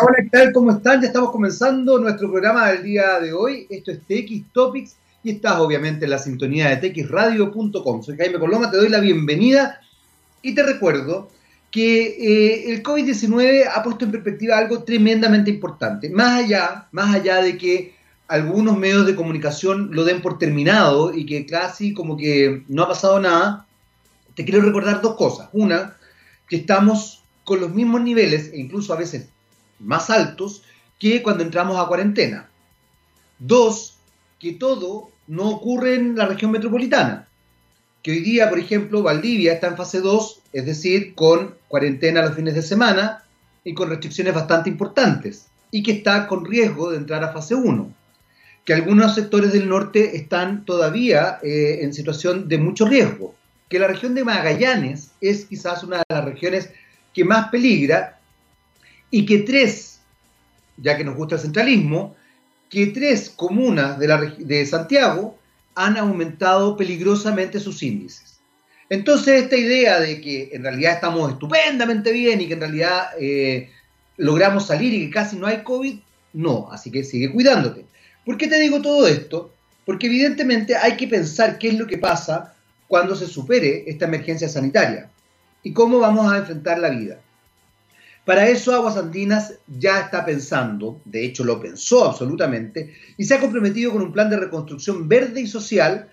Hola, ¿qué tal? ¿Cómo están? Ya estamos comenzando nuestro programa del día de hoy. Esto es TX Topics y estás obviamente en la sintonía de txradio.com. Soy Jaime Coloma, te doy la bienvenida y te recuerdo que eh, el COVID-19 ha puesto en perspectiva algo tremendamente importante. Más allá, más allá de que algunos medios de comunicación lo den por terminado y que casi como que no ha pasado nada, te quiero recordar dos cosas. Una, que estamos con los mismos niveles e incluso a veces más altos que cuando entramos a cuarentena. Dos, que todo no ocurre en la región metropolitana. Que hoy día, por ejemplo, Valdivia está en fase 2, es decir, con cuarentena los fines de semana y con restricciones bastante importantes, y que está con riesgo de entrar a fase 1. Que algunos sectores del norte están todavía eh, en situación de mucho riesgo. Que la región de Magallanes es quizás una de las regiones que más peligra y que tres, ya que nos gusta el centralismo, que tres comunas de, la, de Santiago han aumentado peligrosamente sus índices. Entonces esta idea de que en realidad estamos estupendamente bien y que en realidad eh, logramos salir y que casi no hay COVID, no, así que sigue cuidándote. ¿Por qué te digo todo esto? Porque evidentemente hay que pensar qué es lo que pasa cuando se supere esta emergencia sanitaria y cómo vamos a enfrentar la vida. Para eso Aguas Andinas ya está pensando, de hecho lo pensó absolutamente, y se ha comprometido con un plan de reconstrucción verde y social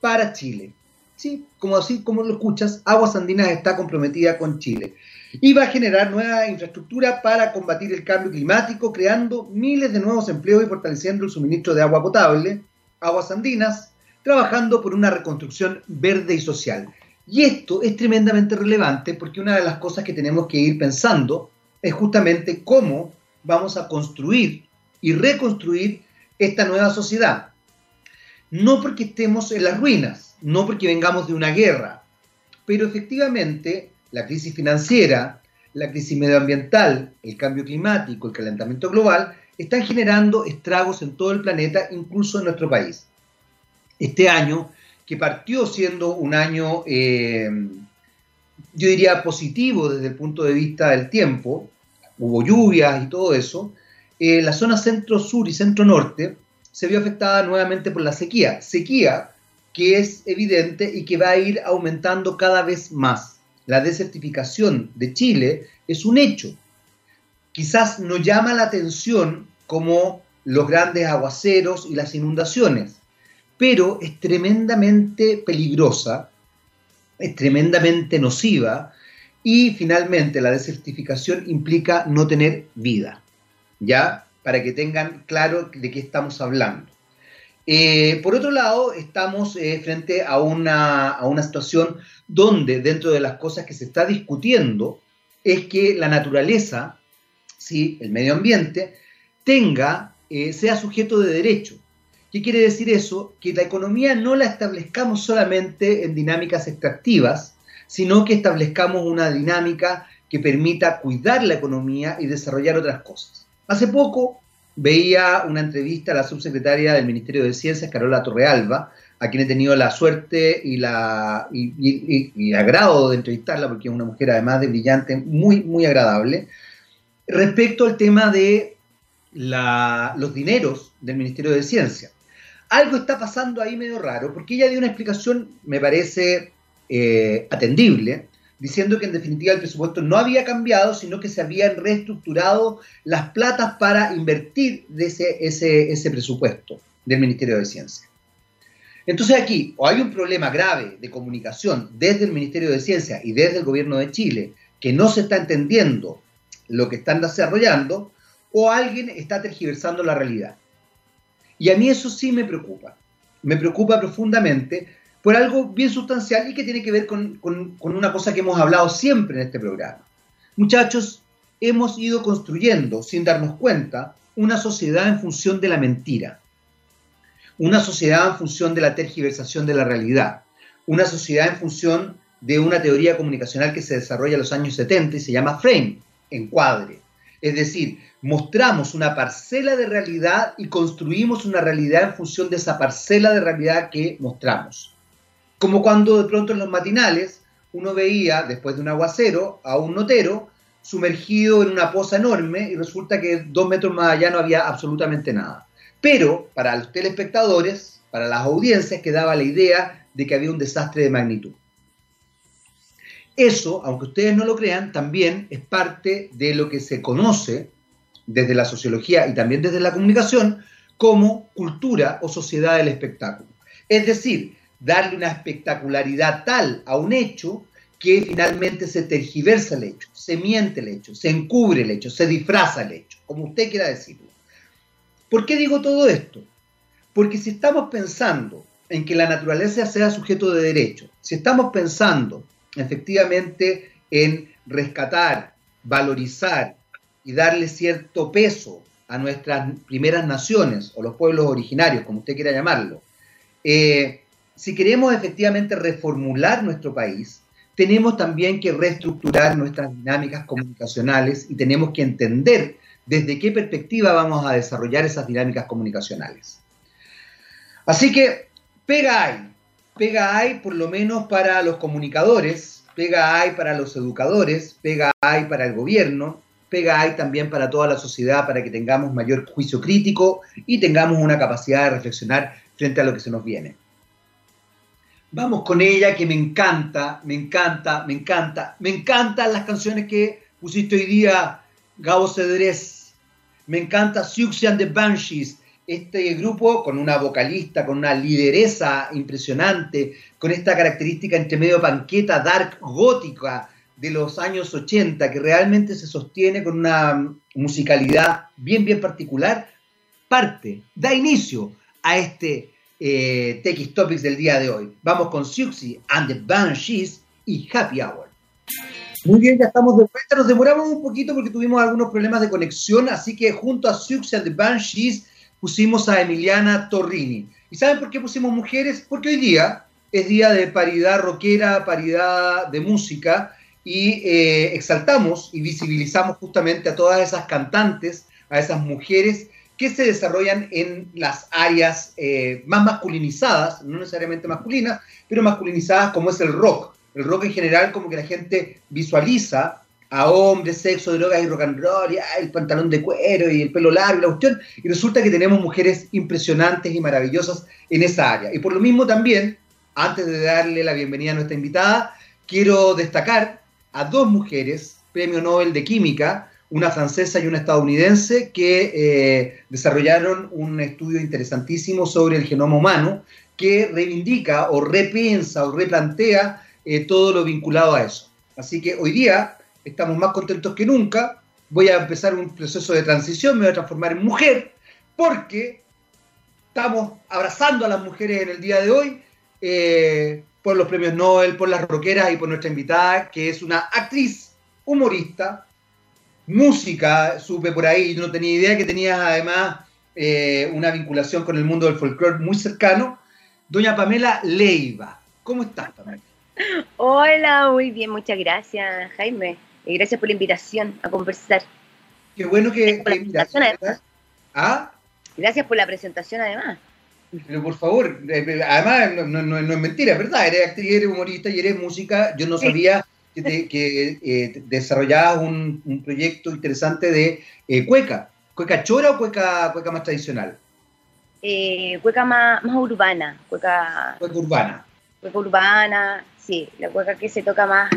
para Chile. Sí, como así como lo escuchas, Aguas Andinas está comprometida con Chile y va a generar nueva infraestructura para combatir el cambio climático, creando miles de nuevos empleos y fortaleciendo el suministro de agua potable. Aguas Andinas, trabajando por una reconstrucción verde y social. Y esto es tremendamente relevante porque una de las cosas que tenemos que ir pensando es justamente cómo vamos a construir y reconstruir esta nueva sociedad. No porque estemos en las ruinas, no porque vengamos de una guerra, pero efectivamente la crisis financiera, la crisis medioambiental, el cambio climático, el calentamiento global, están generando estragos en todo el planeta, incluso en nuestro país. Este año que partió siendo un año, eh, yo diría, positivo desde el punto de vista del tiempo, hubo lluvias y todo eso, eh, la zona centro-sur y centro-norte se vio afectada nuevamente por la sequía. Sequía que es evidente y que va a ir aumentando cada vez más. La desertificación de Chile es un hecho. Quizás no llama la atención como los grandes aguaceros y las inundaciones, pero es tremendamente peligrosa, es tremendamente nociva y finalmente la desertificación implica no tener vida, ¿ya? Para que tengan claro de qué estamos hablando. Eh, por otro lado, estamos eh, frente a una, a una situación donde dentro de las cosas que se está discutiendo es que la naturaleza, ¿sí? el medio ambiente, tenga, eh, sea sujeto de derecho. ¿Qué quiere decir eso? Que la economía no la establezcamos solamente en dinámicas extractivas, sino que establezcamos una dinámica que permita cuidar la economía y desarrollar otras cosas. Hace poco veía una entrevista a la subsecretaria del Ministerio de Ciencias, Carola Torrealba, a quien he tenido la suerte y, la, agrado de entrevistarla, porque es una mujer además de brillante, muy, muy agradable, respecto al tema de los dineros del Ministerio de Ciencia algo está pasando ahí medio raro, porque ella dio una explicación, me parece eh, atendible, diciendo que en definitiva el presupuesto no había cambiado, sino que se habían reestructurado las platas para invertir de ese, ese, ese presupuesto del Ministerio de Ciencia. Entonces aquí o hay un problema grave de comunicación desde el Ministerio de Ciencia y desde el gobierno de Chile, que no se está entendiendo lo que están desarrollando, o alguien está tergiversando la realidad. Y a mí eso sí me preocupa. Me preocupa profundamente por algo bien sustancial y que tiene que ver con, una cosa que hemos hablado siempre en este programa. Muchachos, hemos ido construyendo, sin darnos cuenta, una sociedad en función de la mentira, una sociedad en función de la tergiversación de la realidad, una sociedad en función de una teoría comunicacional que se desarrolla en los años 70 y se llama frame, encuadre. Es decir, mostramos una parcela de realidad y construimos una realidad en función de esa parcela de realidad que mostramos. Como cuando de pronto en los matinales uno veía, después de un aguacero, a un notero sumergido en una poza enorme y resulta que dos metros más allá no había absolutamente nada. Pero para los telespectadores, para las audiencias, quedaba la idea de que había un desastre de magnitud. Eso, aunque ustedes no lo crean, también es parte de lo que se conoce desde la sociología y también desde la comunicación como cultura o sociedad del espectáculo. Es decir, darle una espectacularidad tal a un hecho que finalmente se tergiversa el hecho, se miente el hecho, se encubre el hecho, se disfraza el hecho, como usted quiera decirlo. ¿Por qué digo todo esto? Porque si estamos pensando en que la naturaleza sea sujeto de derecho, si estamos pensando efectivamente en rescatar, valorizar y darle cierto peso a nuestras primeras naciones o los pueblos originarios, como usted quiera llamarlo, eh, si queremos efectivamente reformular nuestro país, tenemos también que reestructurar nuestras dinámicas comunicacionales y tenemos que entender desde qué perspectiva vamos a desarrollar esas dinámicas comunicacionales. Así que pega hay, pega hay por lo menos para los comunicadores, pega hay para los educadores, pega hay para el gobierno, pega hay también para toda la sociedad para que tengamos mayor juicio crítico y tengamos una capacidad de reflexionar frente a lo que se nos viene. Vamos con ella que me encanta, me encanta, me encanta. Me encantan las canciones que pusiste hoy día, Gabo Cedrés. Me encanta Siouxsie and the Banshees, este grupo con una vocalista, con una lideresa impresionante, con esta característica entre medio panqueta, dark, gótica de los años 80, que realmente se sostiene con una musicalidad bien, bien particular, parte, da inicio a este eh, Topics del día de hoy. Vamos con Siouxsie and the Banshees y Happy Hour. Muy bien, ya estamos de vuelta. Nos demoramos un poquito porque tuvimos algunos problemas de conexión, así que junto a Siouxsie and the Banshees pusimos a Emiliana Torrini. ¿Y saben por qué pusimos mujeres? Porque hoy día es día de paridad rockera, paridad de música, y eh, exaltamos y visibilizamos justamente a todas esas cantantes, a esas mujeres que se desarrollan en las áreas eh, más masculinizadas, no necesariamente masculinas, pero masculinizadas como es el rock. El rock en general como que la gente visualiza a hombres, sexo, drogas y rock and roll, y el pantalón de cuero y el pelo largo y la cuestión, y resulta que tenemos mujeres impresionantes y maravillosas en esa área. Y por lo mismo también, antes de darle la bienvenida a nuestra invitada, quiero destacar a dos mujeres, premio Nobel de Química, una francesa y una estadounidense, que eh, desarrollaron un estudio interesantísimo sobre el genoma humano que reivindica o repiensa o replantea eh, todo lo vinculado a eso. Así que hoy día estamos más contentos que nunca. Voy a empezar un proceso de transición, me voy a transformar en mujer, porque estamos abrazando a las mujeres en el día de hoy eh, por los premios Nobel, por las roqueras y por nuestra invitada, que es una actriz, humorista, música, supe por ahí, no tenía idea que tenía además eh, una vinculación con el mundo del folclore muy cercano. Doña Pamela Leiva, ¿cómo estás, Pamela? Hola, muy bien, muchas gracias, Jaime. Gracias por la invitación a conversar. Qué bueno que... ¿Ah? Gracias por la presentación, además. Pero por favor, además no, es mentira, ¿verdad? Eres actriz, eres humorista y eres música. Yo no sabía que, eh, desarrollabas un, proyecto interesante de eh, cueca. ¿Cueca chora o cueca, cueca más tradicional? Eh, cueca más, más urbana. Cueca, cueca urbana. Cueca urbana, sí. La cueca que se toca más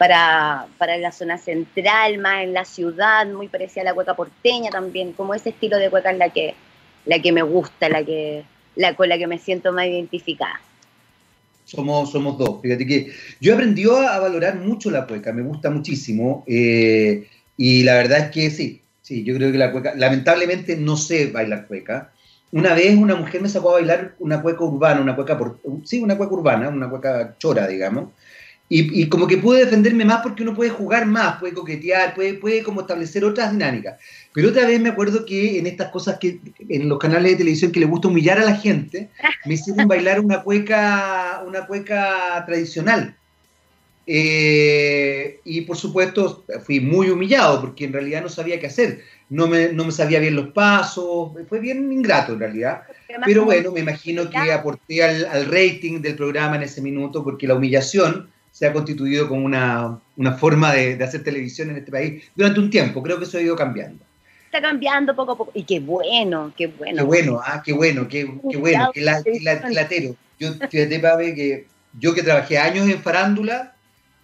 para, para la zona central, más en la ciudad, muy parecida a la cueca porteña también. Como ese estilo de cueca es la que, la que me gusta, la que, la, con la que me siento más identificada. Somos, somos dos. Fíjate que yo he aprendido a, valorar mucho la cueca, me gusta muchísimo. Eh, y la verdad es que sí, sí, yo creo que la cueca, lamentablemente no sé bailar cueca. Una vez una mujer me sacó a bailar una cueca urbana, una cueca, por, sí, una cueca urbana, una cueca chora, digamos. Y, como que pude defenderme más porque uno puede jugar más, puede coquetear, puede, puede como establecer otras dinámicas. Pero otra vez me acuerdo que en estas cosas que en los canales de televisión que le gusta humillar a la gente, me hicieron bailar una cueca, una cueca tradicional. Eh, y por supuesto fui muy humillado porque en realidad no sabía qué hacer. No me, no me sabía bien los pasos, fue bien ingrato en realidad. Pero bueno, me imagino que aporté al, al rating del programa en ese minuto porque la humillación se ha constituido como una, forma de, hacer televisión en este país durante un tiempo. Creo que eso ha ido cambiando. Está cambiando poco a poco. Y qué bueno, qué bueno. Qué bueno, ah, qué bueno, qué, bueno. Qué, la, latero. Yo, fíjate, Pabe, que yo que trabajé años en farándula,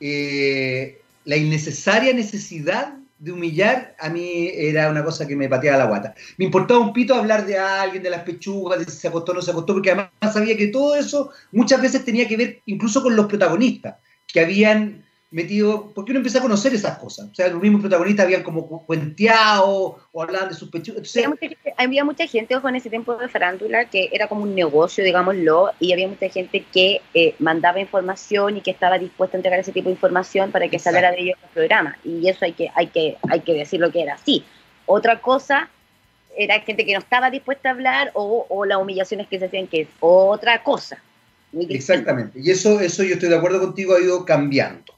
eh, la innecesaria necesidad de humillar, a mí era una cosa que me pateaba la guata. Me importaba un pito hablar de alguien, de las pechugas, de si se acostó o no se acostó, porque además sabía que todo eso muchas veces tenía que ver incluso con los protagonistas, que habían metido, porque uno empieza a conocer esas cosas. O sea, los mismos protagonistas habían como cuenteado o hablaban de sus pechos. había, mucha gente, ojo, en ese tiempo de farándula que era como un negocio, digámoslo, y había mucha gente que eh, mandaba información y que estaba dispuesta a entregar ese tipo de información para que saliera de ellos el programa. Y eso hay que, hay que, hay que decir lo que era así. Otra cosa era gente que no estaba dispuesta a hablar o, o las humillaciones que se hacían, que es otra cosa. Exactamente. Y eso, eso yo estoy de acuerdo contigo, ha ido cambiando.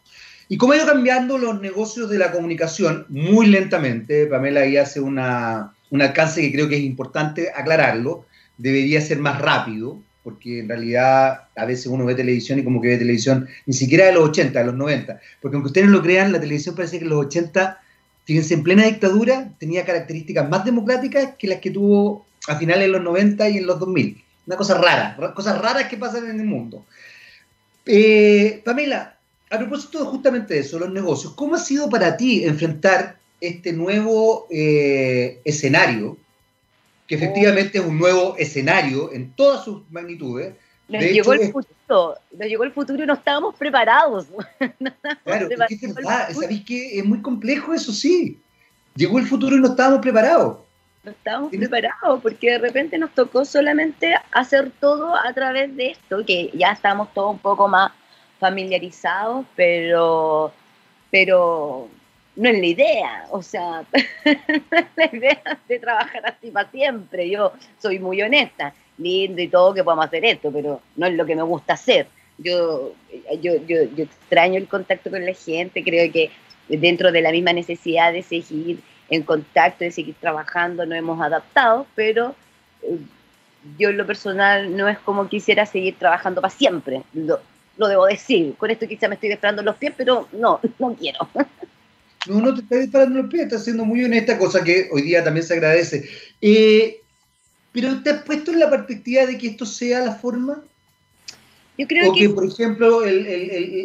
Y cómo ha ido cambiando los negocios de la comunicación muy lentamente, Pamela ahí hace una, un alcance que creo que es importante aclararlo, debería ser más rápido, porque en realidad a veces uno ve televisión y como que ve televisión ni siquiera de los 80, de los 90, porque aunque ustedes no lo crean, la televisión parece que en los 80, fíjense, en plena dictadura tenía características más democráticas que las que tuvo a finales de los 90 y en los 2000. Una cosa rara, cosas raras que pasan en el mundo. Eh, Pamela, a propósito justamente de eso, los negocios, ¿cómo ha sido para ti enfrentar este nuevo eh, escenario, que efectivamente es un nuevo escenario en todas sus magnitudes? Nos llegó el futuro, nos llegó el futuro y no estábamos preparados. claro, es verdad, ¿sabéis que es muy complejo eso sí? Llegó el futuro y no estábamos preparados. No estábamos preparados porque de repente nos tocó solamente hacer todo a través de esto, que ya estamos todos un poco más familiarizados, pero, pero no es la idea, o sea, la idea de trabajar así para siempre. Yo soy muy honesta, lindo y todo que podamos hacer esto, pero no es lo que me gusta hacer. Yo, yo, yo, yo extraño el contacto con la gente, creo que dentro de la misma necesidad de seguir en contacto, de seguir trabajando, nos hemos adaptado, pero eh, yo en lo personal no es como quisiera seguir trabajando para siempre lo debo decir. Con esto quizá me estoy disparando los pies, pero no, no quiero. No, no te estás disparando los pies, estás siendo muy honesta, cosa que hoy día también se agradece. Eh, pero ¿te has puesto en la perspectiva de que esto sea la forma? Yo creo o que, por ejemplo,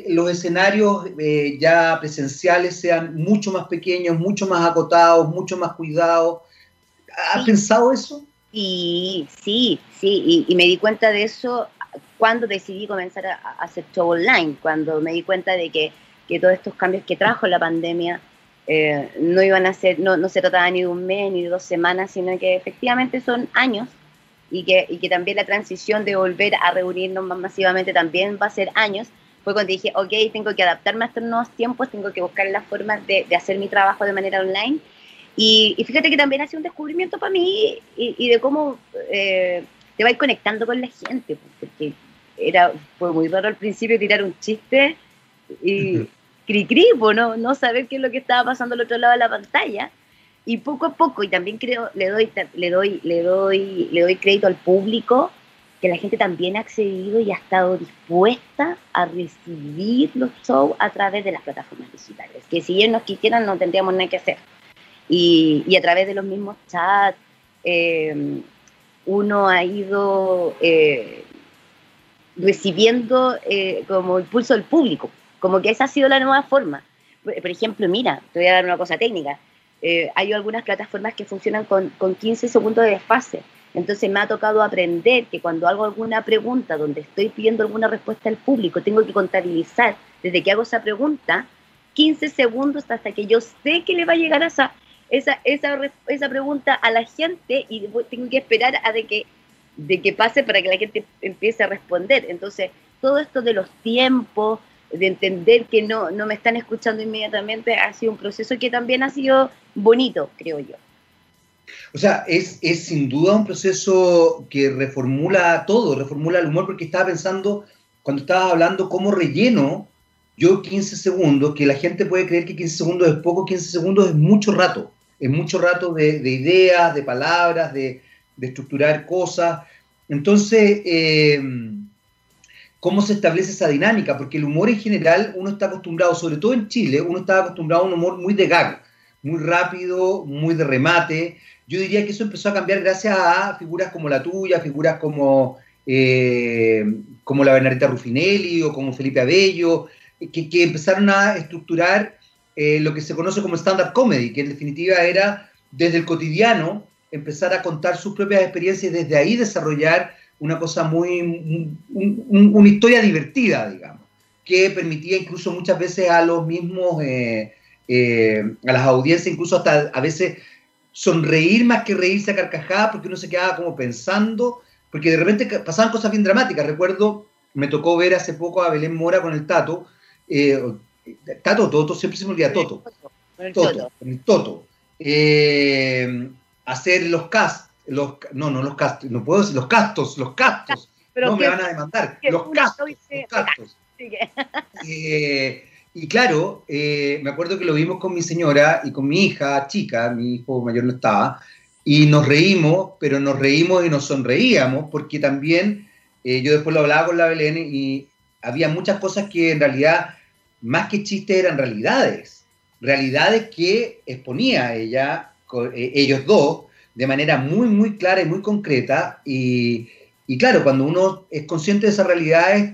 los escenarios eh, ya presenciales sean mucho más pequeños, mucho más acotados, mucho más cuidados. ¿Has pensado eso? Y sí, sí, y, me di cuenta de eso cuando decidí comenzar a, hacer show online, cuando me di cuenta de que, que todos estos cambios que trajo la pandemia eh, no iban a ser, no, no, se trataba ni de un mes ni de dos semanas, sino que efectivamente son años y que, y que también la transición de volver a reunirnos más masivamente también va a ser años. Fue cuando dije, ok, tengo que adaptarme a estos nuevos tiempos, tengo que buscar las formas de, de hacer mi trabajo de manera online. Y, y, fíjate que también ha sido un descubrimiento para mí y, y de cómo eh, te vas conectando con la gente, porque era, fue muy raro al principio tirar un chiste y cri cri, ¿no? no saber qué es lo que estaba pasando al otro lado de la pantalla. Y poco a poco, y también creo, le doy, le doy, le doy, le doy crédito al público, que la gente también ha accedido y ha estado dispuesta a recibir los shows a través de las plataformas digitales. Que si ellos nos quisieran, no tendríamos nada que hacer. Y, y a través de los mismos chats, eh, uno ha ido eh, recibiendo eh, como impulso del público, como que esa ha sido la nueva forma. Por, ejemplo, mira, te voy a dar una cosa técnica. Eh, hay algunas plataformas que funcionan con, con 15 segundos de desfase. Entonces me ha tocado aprender que cuando hago alguna pregunta donde estoy pidiendo alguna respuesta al público, tengo que contabilizar desde que hago esa pregunta 15 segundos hasta que yo sé que le va a llegar esa, esa, esa, esa pregunta a la gente y tengo que esperar a de que de que pase para que la gente empiece a responder. Entonces, todo esto de los tiempos, de entender que no, no me están escuchando inmediatamente, ha sido un proceso que también ha sido bonito, creo yo. O sea, es, es sin duda un proceso que reformula todo, reformula el humor, porque estaba pensando, cuando estabas hablando, cómo relleno yo 15 segundos, que la gente puede creer que 15 segundos es poco, 15 segundos es mucho rato, es mucho rato de ideas, de palabras, de, de estructurar cosas. Entonces, eh, cómo se establece esa dinámica, porque el humor en general uno está acostumbrado, sobre todo en Chile, uno está acostumbrado a un humor muy de gag, muy rápido, muy de remate. Yo diría que eso empezó a cambiar gracias a figuras como la tuya, figuras como, eh, como la Bernarita Ruffinelli o como Felipe Abello, que, que empezaron a estructurar eh, lo que se conoce como stand-up comedy, que en definitiva era desde el cotidiano empezar a contar sus propias experiencias y desde ahí desarrollar una cosa muy, una historia divertida, digamos, que permitía incluso muchas veces a los mismos, eh, eh, a las audiencias, incluso hasta a veces sonreír más que reírse a carcajadas, porque uno se quedaba como pensando, porque de repente pasaban cosas bien dramáticas. Recuerdo, me tocó ver hace poco a Belén Mora con el Tato, eh, Tato, Toto, siempre se me olvida Toto. Toto. El Toto. hacer los casts los, no, no los castos, no puedo decir los castos, los castos. no me van a demandar. Los castos. Los castos. Eh, y claro, eh, me acuerdo que lo vimos con mi señora y con mi hija chica, mi hijo mayor no estaba, y nos reímos, pero nos reímos y nos sonreíamos, porque también eh, yo después lo hablaba con la Belén y había muchas cosas que en realidad, más que chistes, eran realidades. Realidades que exponía ella, ellos dos, de manera muy, muy clara y muy concreta. Y, claro, cuando uno es consciente de esas realidades,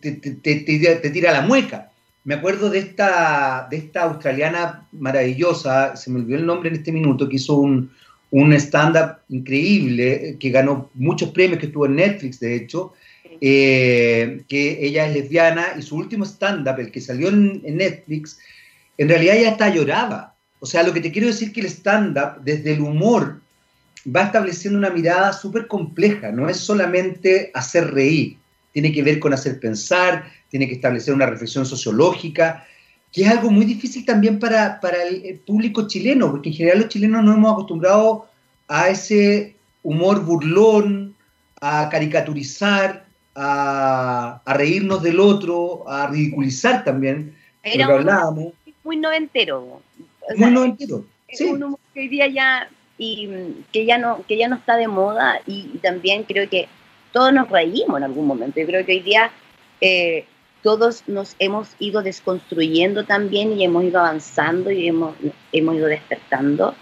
te, te, tira la mueca. Me acuerdo de esta, de esta australiana maravillosa, se me olvidó el nombre en este minuto, que hizo un, un stand-up increíble, que ganó muchos premios, que estuvo en Netflix, de hecho, eh, que ella es lesbiana y su último stand-up, el que salió en, en, Netflix, en realidad ella hasta lloraba. O sea, lo que te quiero decir es que el stand-up, desde el humor, va estableciendo una mirada súper compleja, no es solamente hacer reír, tiene que ver con hacer pensar, tiene que establecer una reflexión sociológica, que es algo muy difícil también para, el público chileno, porque en general los chilenos no hemos acostumbrado a ese humor burlón, a caricaturizar, a, reírnos del otro, a ridiculizar también, Era lo que hablábamos. Muy noventero muy Sí. Un que hoy día ya y que ya no que ya no está de moda y, también creo que todos nos reímos en algún momento. Yo creo que hoy día eh, todos nos hemos ido desconstruyendo también y hemos ido avanzando y hemos, hemos ido despertando,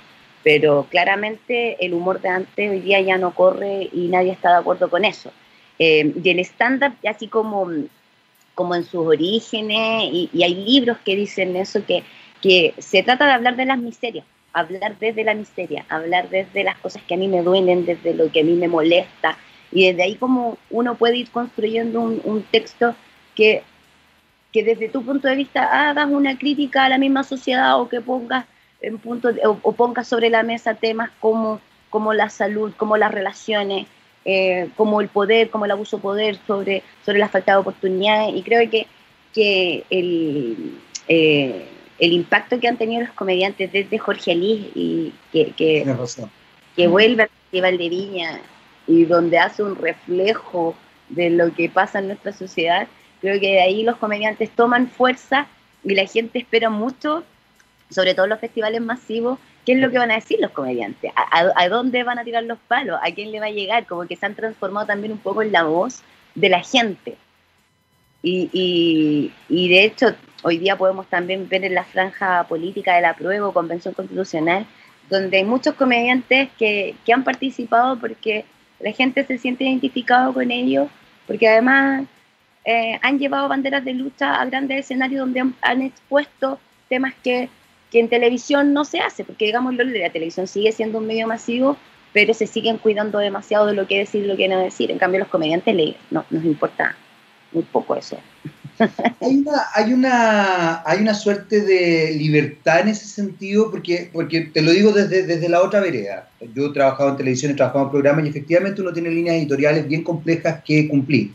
pero claramente el humor de antes hoy día ya no corre y nadie está de acuerdo con eso. Eh, y el stand-up, así como, como en sus orígenes, y, y hay libros que dicen eso, que que se trata de hablar de las miserias, hablar desde la miseria, hablar desde las cosas que a mí me duelen, desde lo que a mí me molesta, y desde ahí como uno puede ir construyendo un, texto que, que desde tu punto de vista hagas una crítica a la misma sociedad o que pongas en punto o, pongas sobre la mesa temas como, como la salud, como las relaciones, eh, como el poder, como el abuso de poder, sobre, sobre la falta de oportunidades. Y creo que, que el, eh, el impacto que han tenido los comediantes desde Jorge Alí y que, que, que vuelve al Festival de Viña y donde hace un reflejo de lo que pasa en nuestra sociedad, creo que de ahí los comediantes toman fuerza y la gente espera mucho, sobre todo los festivales masivos, qué es lo que van a decir los comediantes, a, dónde van a tirar los palos, a quién le va a llegar, como que se han transformado también un poco en la voz de la gente. Y, y, y de hecho, Hoy día podemos también ver en la franja política de la prueba o convención constitucional, donde hay muchos comediantes que, que han participado porque la gente se siente identificado con ellos, porque además eh, han llevado banderas de lucha a grandes escenarios donde han, expuesto temas que, que, en televisión no se hace, porque digamos la televisión sigue siendo un medio masivo, pero se siguen cuidando demasiado de lo que decir y lo que no decir. En cambio, los comediantes no, nos importa muy poco eso. Hay una, hay, una, hay una suerte de libertad en ese sentido, porque, porque te lo digo desde, desde la otra vereda. Yo he trabajado en televisión, he trabajado en programas y efectivamente uno tiene líneas editoriales bien complejas que cumplir.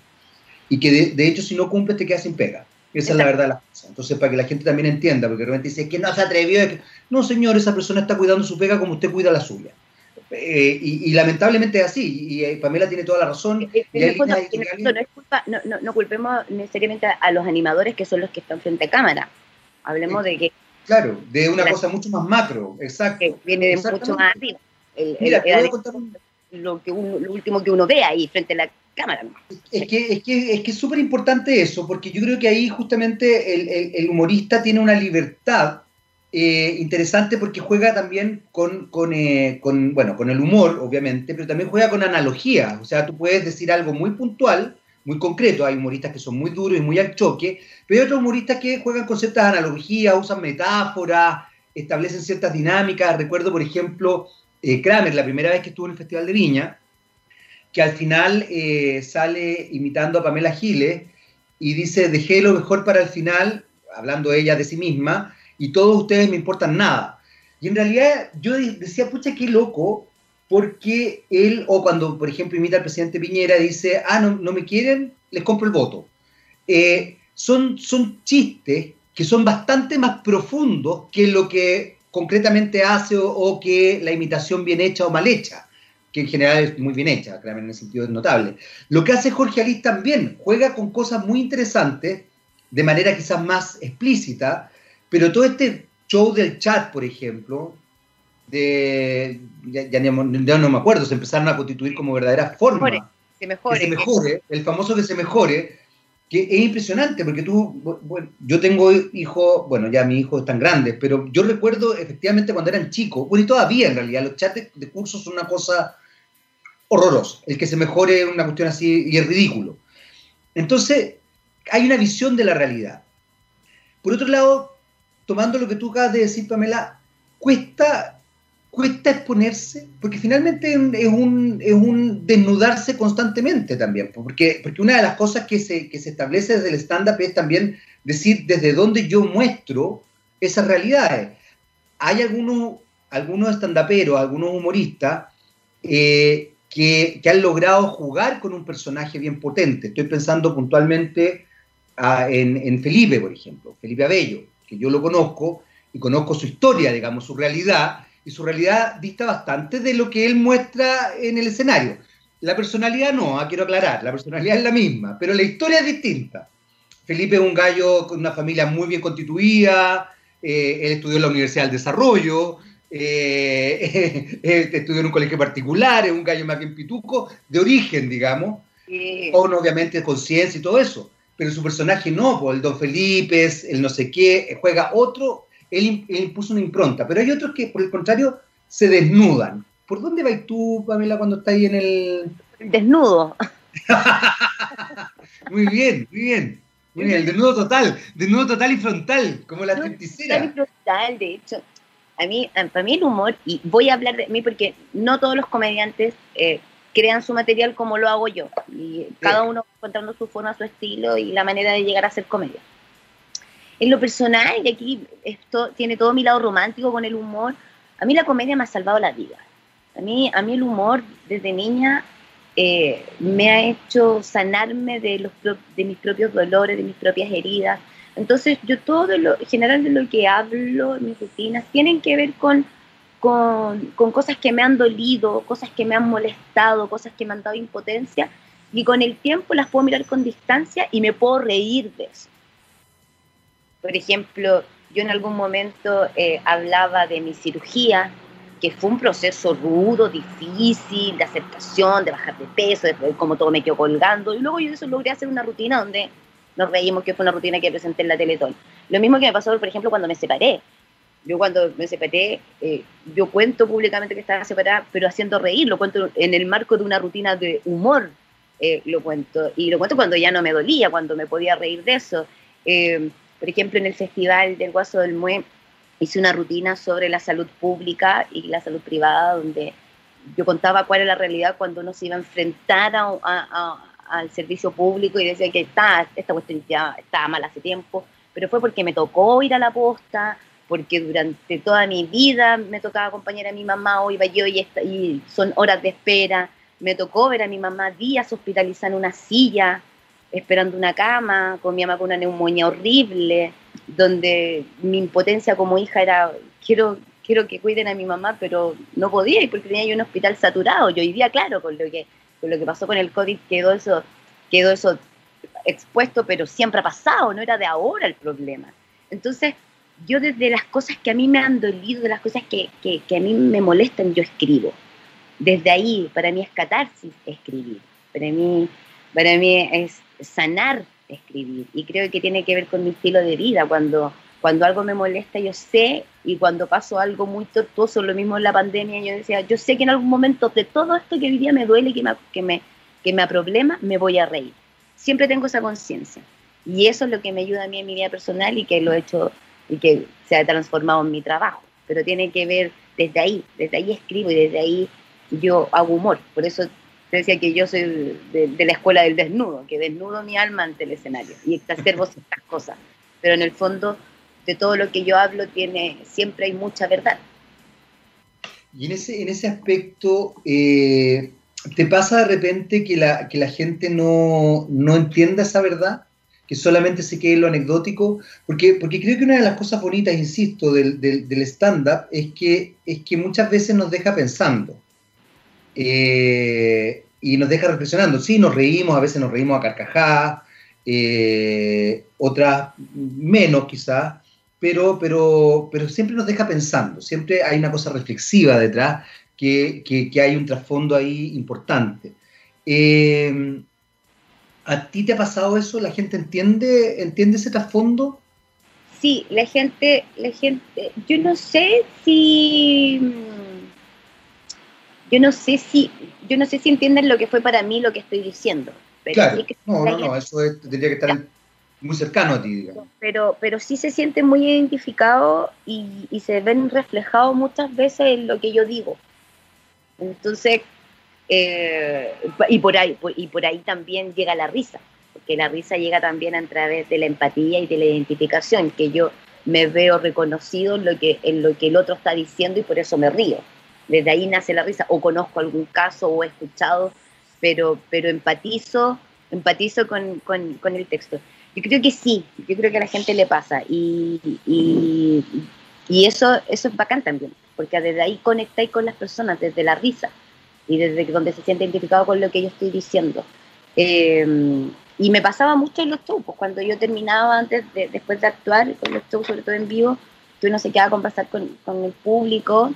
Y que de, hecho si no cumples te quedas sin pega. Esa es la verdad de las cosas. Entonces, para que la gente también entienda, porque de repente dice que no se atrevió. No, señor, esa persona está cuidando su pega como usted cuida la suya. Eh, y, lamentablemente es así, y, eh, Pamela tiene toda la razón. no, culpemos necesariamente a los animadores que son los que están frente a cámara. Hablemos de que... Claro, de una cosa mucho más macro, exacto. Que viene de mucho más arriba. Mira, lo, que lo último que uno ve ahí frente a la cámara. Es que es que, es que súper importante eso, porque yo creo que ahí justamente el, humorista tiene una libertad eh, interesante porque juega también con, eh, con, bueno, con el humor, obviamente, pero también juega con analogía. O sea, tú puedes decir algo muy puntual, muy concreto. Hay humoristas que son muy duros y muy al choque, pero hay otros humoristas que juegan con ciertas analogías, usan metáforas, establecen ciertas dinámicas. Recuerdo, por ejemplo, eh, Kramer, la primera vez que estuvo en el Festival de Viña, que al final sale imitando a Pamela Giles y dice, dejé lo mejor para el final, hablando ella de sí misma, y todos ustedes me importan nada. Y en realidad yo decía, pucha, qué loco, porque él, o cuando, por ejemplo, imita al presidente Piñera, dice, ah, no, no me quieren, les compro el voto. Eh, son, son chistes que son bastante más profundos que lo que concretamente hace o, que la imitación bien hecha o mal hecha, que en general es muy bien hecha, claramente en ese sentido es notable. Lo que hace Jorge Alís también, juega con cosas muy interesantes, de manera quizás más explícita, pero todo este show del chat, por ejemplo, de, ya, no me acuerdo, se empezaron a constituir como verdaderas formas. Se mejore, que se mejore, el famoso que se mejore, que es impresionante, porque tú, bueno, yo tengo hijos, bueno, ya mi hijo es tan grande, pero yo recuerdo efectivamente cuando eran chicos, bueno, y todavía en realidad, los chats de, cursos son una cosa horrorosa. El que se mejore es una cuestión así y es ridículo. Entonces, hay una visión de la realidad. Por otro lado, tomando lo que tú acabas de decir, Pamela, cuesta cuesta exponerse, porque finalmente es un, es un desnudarse constantemente también, porque, porque una de las cosas que se, que se establece desde el stand-up es también decir desde dónde yo muestro esas realidades. Hay algunos, algunos stand-uperos, algunos humoristas eh, que, que, han logrado jugar con un personaje bien potente. Estoy pensando puntualmente en, en Felipe, por ejemplo, Felipe Abello, que yo lo conozco y conozco su historia, digamos, su realidad, y su realidad dista bastante de lo que él muestra en el escenario. La personalidad no, ah, quiero aclarar, la personalidad es la misma, pero la historia es distinta. Felipe es un gallo con una familia muy bien constituida, eh, él estudió en la Universidad del Desarrollo, eh, estudió en un colegio particular, es un gallo más bien pituco, de origen, digamos, con obviamente conciencia y todo eso. Pero su personaje no, pues, el Don Felipe, el no sé qué, juega otro él, impuso una impronta, pero hay otros que, por el contrario, se desnudan. ¿Por dónde vas tú, Pamela, cuando estás ahí en el...? Desnudo. muy bien, muy bien. Muy bien, el desnudo total, desnudo total y frontal, como la tristicera. Total y frontal, de hecho. A mí, para mí el humor, y voy a hablar de mí porque no todos los comediantes eh, crean su material como lo hago yo. Y cada uno encontrando su forma, su estilo y la manera de llegar a hacer comedia en lo personal, y aquí esto tiene todo mi lado romántico con el humor, a mí la comedia me ha salvado la vida. A mí, a mí el humor desde niña eh, me ha hecho sanarme de, los, de mis propios dolores, de mis propias heridas. Entonces yo todo lo general de lo que hablo, mis rutinas, tienen que ver con, con, cosas que me han dolido, cosas que me han molestado, cosas que me han dado impotencia, y con el tiempo las puedo mirar con distancia y me puedo reír de eso. Por ejemplo, yo en algún momento eh, hablaba de mi cirugía, que fue un proceso rudo, difícil, de aceptación, de bajar de peso, de cómo todo me quedó colgando. Y luego yo eso logré hacer una rutina donde nos reímos, que fue una rutina que presenté en la Teletón. Lo mismo que me pasó, por ejemplo, cuando me separé. Yo cuando me separé, eh, yo cuento públicamente que estaba separada, pero haciendo reír, lo cuento en el marco de una rutina de humor, eh, lo cuento. Y lo cuento cuando ya no me dolía, cuando me podía reír de eso. Por ejemplo, en el Festival del Guaso del Mue hice una rutina sobre la salud pública y la salud privada, donde yo contaba cuál era la realidad cuando uno se iba a enfrentar al servicio público y decía que está, esta cuestión ya estaba mal hace tiempo, pero fue porque me tocó ir a la posta, porque durante toda mi vida me tocaba acompañar a mi mamá, o iba yo y, son horas de espera, me tocó ver a mi mamá días hospitalizada en una silla, esperando una cama, con mi mamá con una neumonía horrible, donde mi impotencia como hija era, quiero, quiero que cuiden a mi mamá, pero no podía porque tenía yo un hospital saturado. Yo vivía claro con lo que, con lo que pasó con el COVID, quedó eso, quedó eso expuesto, pero siempre ha pasado, no era de ahora el problema. Entonces, yo desde las cosas que a mí me han dolido, de las cosas que, que, a mí me molestan, yo escribo. Desde ahí, para mí es catarsis escribir. Para mí, para mí es sanar escribir y creo que tiene que ver con mi estilo de vida. Cuando, cuando algo me molesta, yo sé, y cuando paso algo muy tortuoso, lo mismo en la pandemia, yo decía, yo sé que en algún momento de todo esto que día me duele, que me, que me, que me aproblema, me voy a reír. Siempre tengo esa conciencia. Y eso es lo que me ayuda a mí en mi vida personal y que lo he hecho y que se ha transformado en mi trabajo. Pero tiene que ver desde ahí, desde ahí escribo y desde ahí yo hago humor. Por eso te decía que yo soy de, la escuela del desnudo, que desnudo mi alma ante el escenario y exacerbo estas cosas. Pero en el fondo, de todo lo que yo hablo, tiene, siempre hay mucha verdad. Y en ese, en ese aspecto, eh, ¿te pasa de repente que la, que la gente no, no entienda esa verdad? Que solamente se quede lo anecdótico, porque, porque creo que una de las cosas bonitas, insisto, del, del, stand-up es que, es que muchas veces nos deja pensando eh, y nos deja reflexionando. Sí, nos reímos, a veces nos reímos a carcajadas, eh, otras menos quizás, pero, pero, pero siempre nos deja pensando, siempre hay una cosa reflexiva detrás, que, que, hay un trasfondo ahí importante. Eh, ¿A ti te ha pasado eso? ¿La gente entiende, entiende ese trasfondo? Sí, la gente, la gente, yo no sé si, yo no sé si, yo no sé si entienden lo que fue para mí lo que estoy diciendo. claro, no, no, no, eso tendría que estar muy cercano a ti, digamos. Pero, pero sí se siente muy identificado y, y se ven reflejados muchas veces en lo que yo digo. Entonces, eh, y, por ahí, y por ahí también llega la risa, porque la risa llega también a través de la empatía y de la identificación, que yo me veo reconocido en lo que, en lo que el otro está diciendo y por eso me río. Desde ahí nace la risa, o conozco algún caso o he escuchado, pero, pero empatizo, empatizo con, con, con el texto. Yo creo que sí, yo creo que a la gente le pasa y, y, y eso, eso es bacán también, porque desde ahí conectáis con las personas, desde la risa y desde donde se siente identificado con lo que yo estoy diciendo. Eh, y me pasaba mucho en los shows, pues, cuando yo terminaba antes, de, después de actuar con los shows, sobre todo en vivo, que uno se quedaba a conversar con, con el público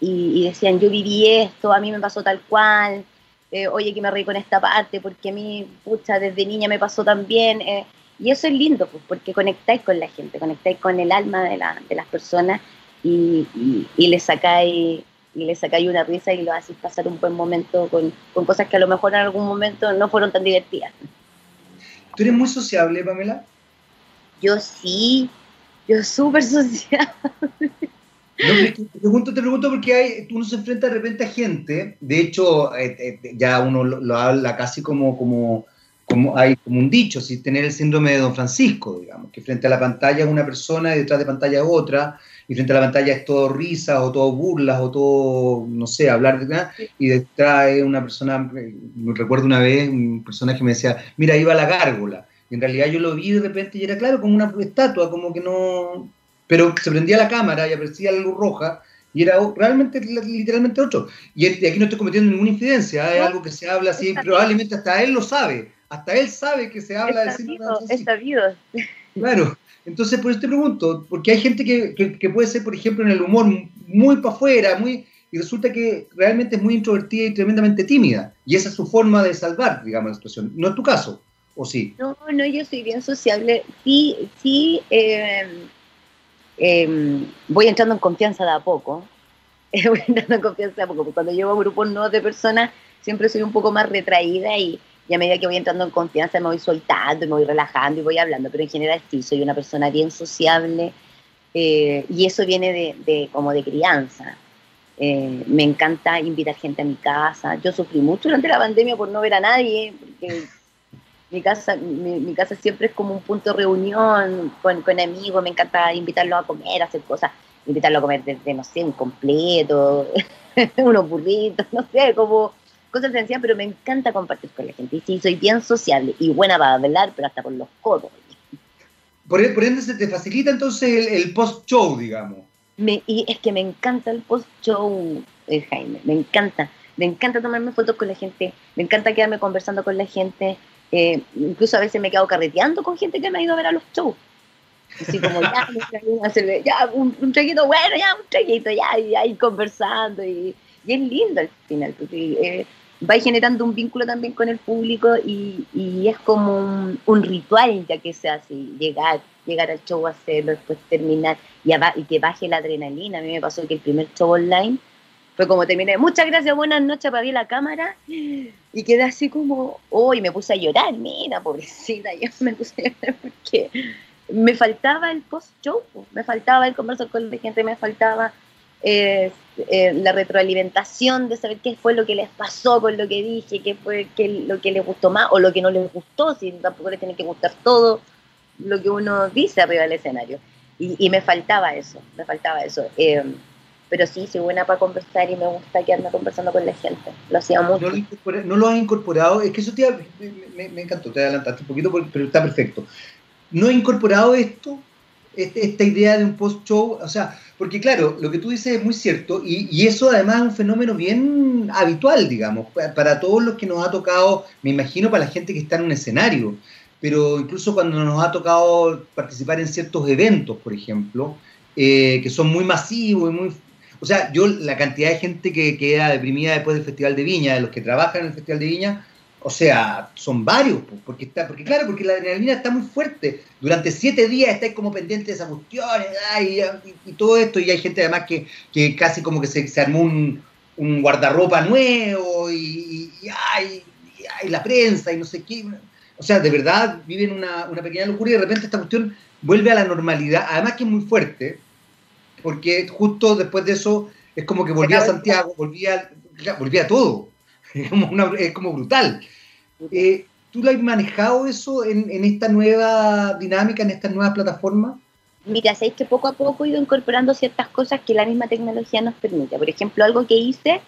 y, decían, yo viví esto, a mí me pasó tal cual, eh, oye, que me reí con esta parte, porque a mí, pucha, desde niña me pasó también. Eh, y eso es lindo, pues, porque conectáis con la gente, conectáis con el alma de, la, de las personas y, y, y le sacáis y le sacáis una risa y lo haces pasar un buen momento con, con, cosas que a lo mejor en algún momento no fueron tan divertidas. ¿Tú eres muy sociable, Pamela? Yo sí, yo súper sociable. te, pregunto, te pregunto porque hay, uno se enfrenta de repente a gente, de hecho eh, eh, ya uno lo, habla casi como, como, como, hay como un dicho, si tener el síndrome de Don Francisco, digamos, que frente a la pantalla es una persona y detrás de pantalla otra, y frente a la pantalla es todo risas o todo burlas o todo, no sé, hablar de nada, y detrás es una persona, me recuerdo una vez, un personaje me decía, mira, iba la gárgola, y en realidad yo lo vi de repente y era claro, como una estatua, como que no, pero se prendía la cámara y aparecía la luz roja, y era realmente, literalmente otro. Y aquí no estoy cometiendo ninguna infidencia, es algo que se habla así, probablemente hasta él lo sabe, hasta él sabe que se habla de Está vivo. Claro, entonces, por eso te pregunto, porque hay gente que, puede ser, por ejemplo, en el humor muy para afuera, muy, y resulta que realmente es muy introvertida y tremendamente tímida. Y esa es su forma de salvar, digamos, la situación. ¿No es tu caso? ¿O sí? No, no, yo soy bien sociable. Sí, sí, em, em, voy entrando en confianza de a poco. voy entrando en confianza de a poco, porque cuando llevo a grupos nuevos de personas, siempre soy un poco más retraída y, y a medida que voy entrando en confianza me voy soltando, me voy relajando y voy hablando, pero en general sí, soy una persona bien sociable eh, y eso viene de, como de crianza. Eh, me encanta invitar gente a mi casa. Yo sufrí mucho durante la pandemia por no ver a nadie, porque mi casa, mi, casa siempre es como un punto de reunión con, con amigos, me encanta invitarlos a comer, hacer cosas, invitarlos a comer desde, no sé, un completo, unos burritos, no sé, como cosas sencillas, pero me encanta compartir con la gente. Y sí, soy bien sociable y buena para hablar, pero hasta con los codos. Por, ende, se te facilita entonces el, post-show, digamos. Me, y es que me encanta el post-show, eh, Jaime, me encanta. Me encanta tomarme fotos con la gente, me encanta quedarme conversando con la gente. Eh, incluso a veces me quedo carreteando con gente que me ha ido a ver a los shows. Así como, ya, ya un, un traguito, bueno, ya, un traguito, ya, y ahí conversando. Y, y es lindo al final, porque eh, va generando un vínculo también con el público y, es como un, ritual ya que se hace, llegar, llegar al show, hacerlo, después terminar y, y, que baje la adrenalina. A mí me pasó que el primer show online fue como terminé, muchas gracias, buenas noches, apagué la cámara y quedé así como, oh, me puse a llorar, mira, pobrecita, yo me puse a llorar porque me faltaba el post-show, me faltaba el conversar con la gente, me faltaba eh, eh, la retroalimentación de saber qué fue lo que les pasó con lo que dije, qué fue qué, lo que les gustó más o lo que no les gustó, si tampoco les tiene que gustar todo lo que uno dice arriba del escenario. Y, me faltaba eso, me faltaba eso. Eh, pero sí, soy buena para conversar y me gusta quedarme conversando con la gente. Lo hacía mucho. No lo, has incorporado, es que eso te, me, me, encantó, te adelantaste un poquito, pero está perfecto. ¿No he incorporado esto, este, esta idea de un post-show? O sea, porque claro, lo que tú dices es muy cierto y, eso además es un fenómeno bien habitual, digamos, para todos los que nos ha tocado, me imagino para la gente que está en un escenario, pero incluso cuando nos ha tocado participar en ciertos eventos, por ejemplo, eh, que son muy masivos y muy... O sea, yo la cantidad de gente que queda deprimida después del Festival de Viña, de los que trabajan en el Festival de Viña, o sea, son varios, porque está, porque claro, porque la adrenalina está muy fuerte. Durante siete días estáis como pendientes de esas cuestiones y, todo esto, y hay gente además que, que casi como que se, se armó un, un, guardarropa nuevo y, y, la prensa y no sé qué. O sea, de verdad viven una, una pequeña locura y de repente esta cuestión vuelve a la normalidad, además que es muy fuerte, porque justo después de eso es como que volvía a Santiago, volvía, volvía a todo es como, es como brutal. Eh, ¿Tú lo has manejado eso en, en, esta nueva dinámica, en estas nuevas plataformas? Mira, sabéis que poco a poco he ido incorporando ciertas cosas que la misma tecnología nos permite. Por ejemplo, algo que hice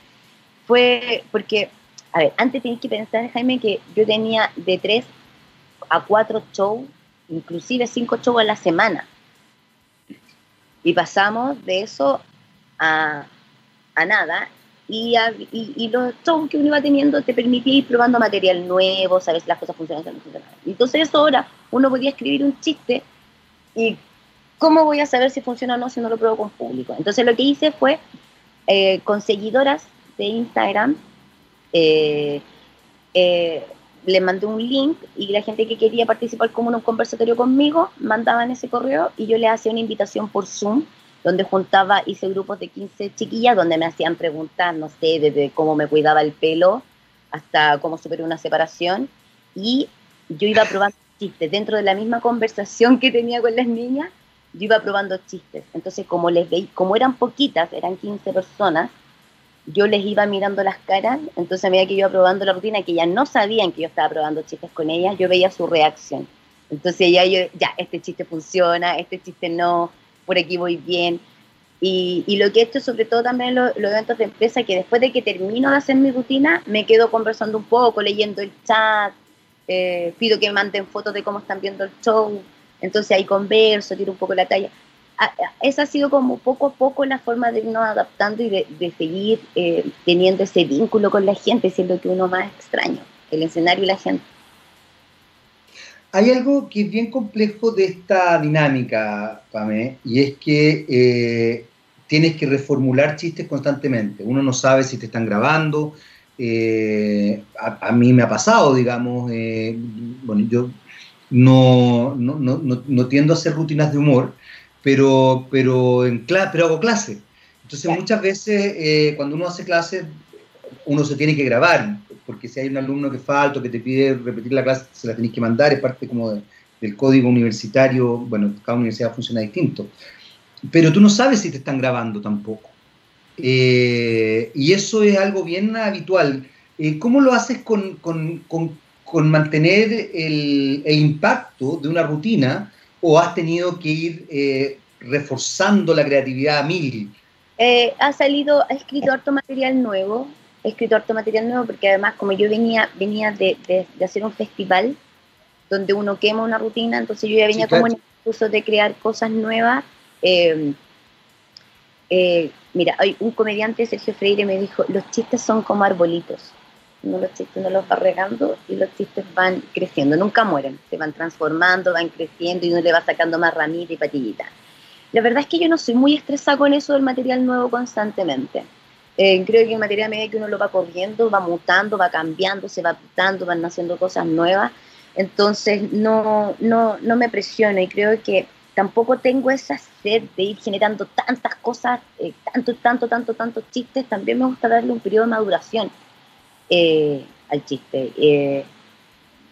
fue porque, a ver, antes tenéis que pensar, Jaime, que yo tenía de tres a cuatro shows, inclusive cinco shows a la semana. Y pasamos de eso a, a nada y, y, los shows que uno iba teniendo te permitía ir probando material nuevo, sabes si las cosas funcionan no funcionan. Entonces eso ahora uno podía escribir un chiste y ¿cómo voy a saber si funciona o no si no lo pruebo con público? Entonces lo que hice fue eh, con seguidoras de Instagram, eh, eh, le mandé un link y la gente que quería participar como en un conversatorio conmigo mandaban ese correo y yo le hacía una invitación por Zoom donde juntaba, hice grupos de 15 chiquillas donde me hacían preguntas, no sé, desde cómo me cuidaba el pelo hasta cómo superé una separación. Y yo iba probando chistes. Dentro de la misma conversación que tenía con las niñas, yo iba probando chistes. Entonces, como les veí, como eran poquitas, eran 15 personas, yo les iba mirando las caras, entonces a medida que yo iba probando la rutina, que ya no sabían que yo estaba probando chistes con ellas, yo veía su reacción. Entonces ya yo, ya, este chiste funciona, este chiste no, por aquí voy bien. Y, y lo que he hecho, sobre todo también en los, eventos de empresa, que después de que termino de hacer mi rutina, me quedo conversando un poco, leyendo el chat, eh, pido que manden fotos de cómo están viendo el show, entonces ahí converso, tiro un poco la talla. esa ha sido como poco a poco la forma de irnos adaptando y de, de seguir eh, teniendo ese vínculo con la gente, siendo que uno más extraño, el escenario y la gente. Hay algo que es bien complejo de esta dinámica, Pame, y es que eh, tienes que reformular chistes constantemente. Uno no sabe si te están grabando. Eh, a, mí me ha pasado, digamos, eh, bueno, yo no, no, tiendo a hacer rutinas de humor, pero, pero, en pero hago clase. Entonces muchas veces cuando uno hace clases, uno se tiene que grabar porque si hay un alumno que falta que te pide repetir la clase, se la tenéis que mandar, es parte como del código universitario, bueno, cada universidad funciona distinto. Pero tú no sabes si te están grabando tampoco. Eh, y eso es algo bien habitual. Eh, ¿Cómo lo haces con, con, con, mantener el, impacto de una rutina o has tenido que ir eh, reforzando la creatividad a mil? ha salido, ha escrito harto material nuevo, escrito harto material nuevo porque además como yo venía, venía de, de, hacer un festival donde uno quema una rutina, entonces yo ya venía como en el curso de crear cosas nuevas. Eh, eh, mira, hay un comediante, Sergio Freire, me dijo, los chistes son como arbolitos. Uno los chistes no los va regando y los chistes van creciendo, nunca mueren, se van transformando, van creciendo y uno le va sacando más ramita y patillita. La verdad es que yo no soy muy estresada con eso del material nuevo constantemente. Eh, creo que en materia de media que uno lo va corriendo, va mutando, va cambiando, se va adaptando, van naciendo cosas nuevas. Entonces no, no, no me presiono y creo que tampoco tengo esa sed de ir generando tantas cosas, eh, tanto, tanto, tanto, tantos chistes. También me gusta darle un periodo de maduración eh, al chiste, eh,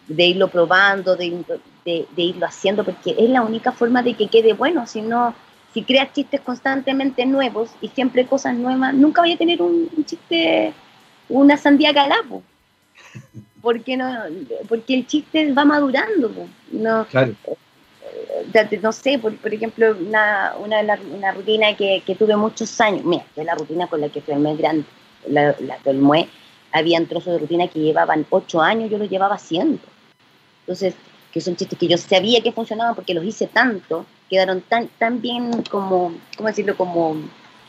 de irlo probando, de, de, irlo haciendo, porque es la única forma de que quede bueno. Si no, si creas chistes constantemente nuevos y siempre cosas nuevas, nunca voy a tener un, chiste, una sandía calapo. Porque no, porque el chiste va madurando, no, claro no sé, por, ejemplo, una, una, rutina que, tuve muchos años, mira, que la rutina con la que fui el grande, la, la del MUE, habían trozos de rutina que llevaban ocho años, yo los llevaba haciendo. Entonces, que son chistes que yo sabía que funcionaban porque los hice tanto, quedaron tan, tan bien como, ¿cómo decirlo?, como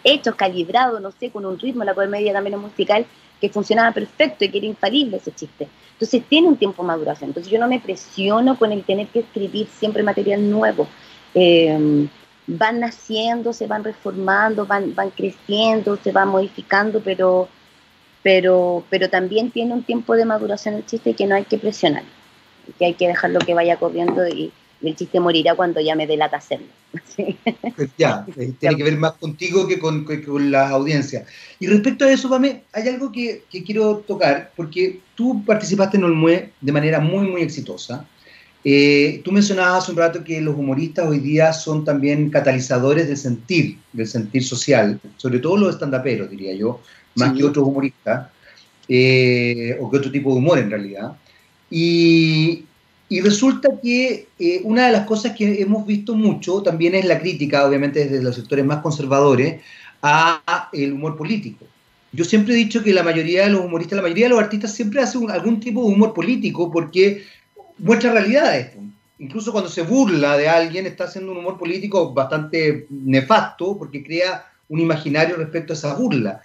hechos, calibrados, no sé, con un ritmo, la media también es musical, que funcionaba perfecto y que era infalible ese chiste. Entonces tiene un tiempo de maduración. Entonces yo no me presiono con el tener que escribir siempre material nuevo. Eh, van naciendo, se van reformando, van, van creciendo, se van modificando, pero, pero, pero también tiene un tiempo de maduración el chiste que no hay que presionar, que hay que dejarlo que vaya corriendo y, el chiste morirá cuando ya me delata hacerlo. Pues ya, eh, tiene que ver más contigo que con, la audiencia. Y respecto a eso, Pame, hay algo que, quiero tocar, porque tú participaste en Olmue de manera muy, muy exitosa. Eh, tú mencionabas hace un rato que los humoristas hoy día son también catalizadores del sentir, del sentir social, sobre todo los estandaperos, diría yo, más que otros humoristas, eh, o que otro tipo de humor en realidad. Y, y resulta que eh, una de las cosas que hemos visto mucho también es la crítica, obviamente desde los sectores más conservadores, a el humor político. Yo siempre he dicho que la mayoría de los humoristas, la mayoría de los artistas siempre hacen algún tipo de humor político porque muestra realidades. Incluso cuando se burla de alguien, está haciendo un humor político bastante nefasto porque crea un imaginario respecto a esa burla.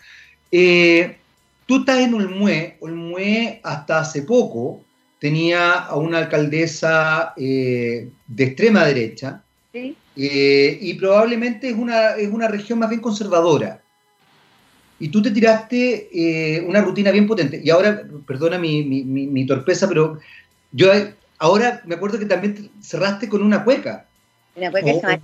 Eh, tú estás en Olmué, Olmué hasta hace poco tenía a una alcaldesa eh, de extrema derecha eh, y probablemente es una, es una región más bien conservadora. Y tú te tiraste eh, una rutina bien potente. Y ahora, perdona mi, mi, torpeza, pero yo ahora me acuerdo que también cerraste con una cueca. Una cueca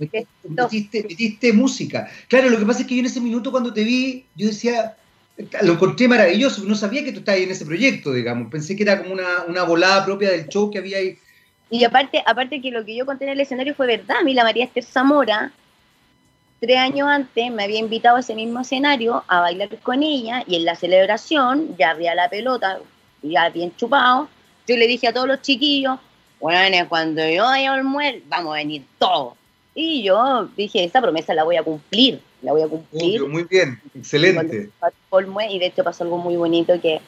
metiste música. Claro, lo que pasa es que yo en ese minuto cuando te vi, yo decía, lo encontré maravilloso, no sabía que tú estabas en ese proyecto, digamos, pensé que era como una, volada propia del show que había ahí. Y aparte, aparte que lo que yo conté en el escenario fue verdad, a mí la María Esther Zamora, tres años antes, me había invitado a ese mismo escenario a bailar con ella, y en la celebración, ya había la pelota, ya bien chupado, yo le dije a todos los chiquillos, bueno, cuando yo vaya al muer, vamos a venir todos. Y yo dije, esa promesa la voy a cumplir la voy a cumplir. muy bien, excelente. Y de hecho pasó algo muy bonito que,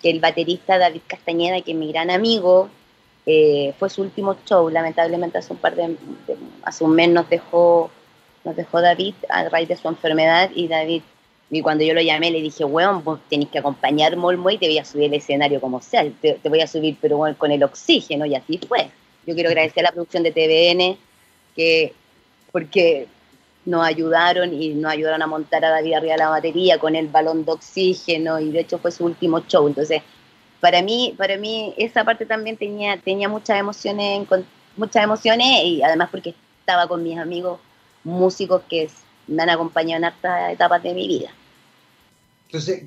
que el baterista David Castañeda, que es mi gran amigo, eh, fue su último show. Lamentablemente hace un par de, hace un mes nos dejó, nos dejó David a raíz de su enfermedad y David y cuando yo lo llamé le dije, weón, vos tenés que acompañar Molmo y te voy a subir el escenario como sea, te, te voy a subir pero con el oxígeno y así fue. Yo quiero agradecer a la producción de TVN que porque nos ayudaron y nos ayudaron a montar a David arriba la batería con el balón de oxígeno y de hecho fue su último show. Entonces, para mí, para mí esa parte también tenía, tenía muchas emociones, muchas emociones y además porque estaba con mis amigos músicos que me han acompañado en hartas etapas de mi vida. Entonces,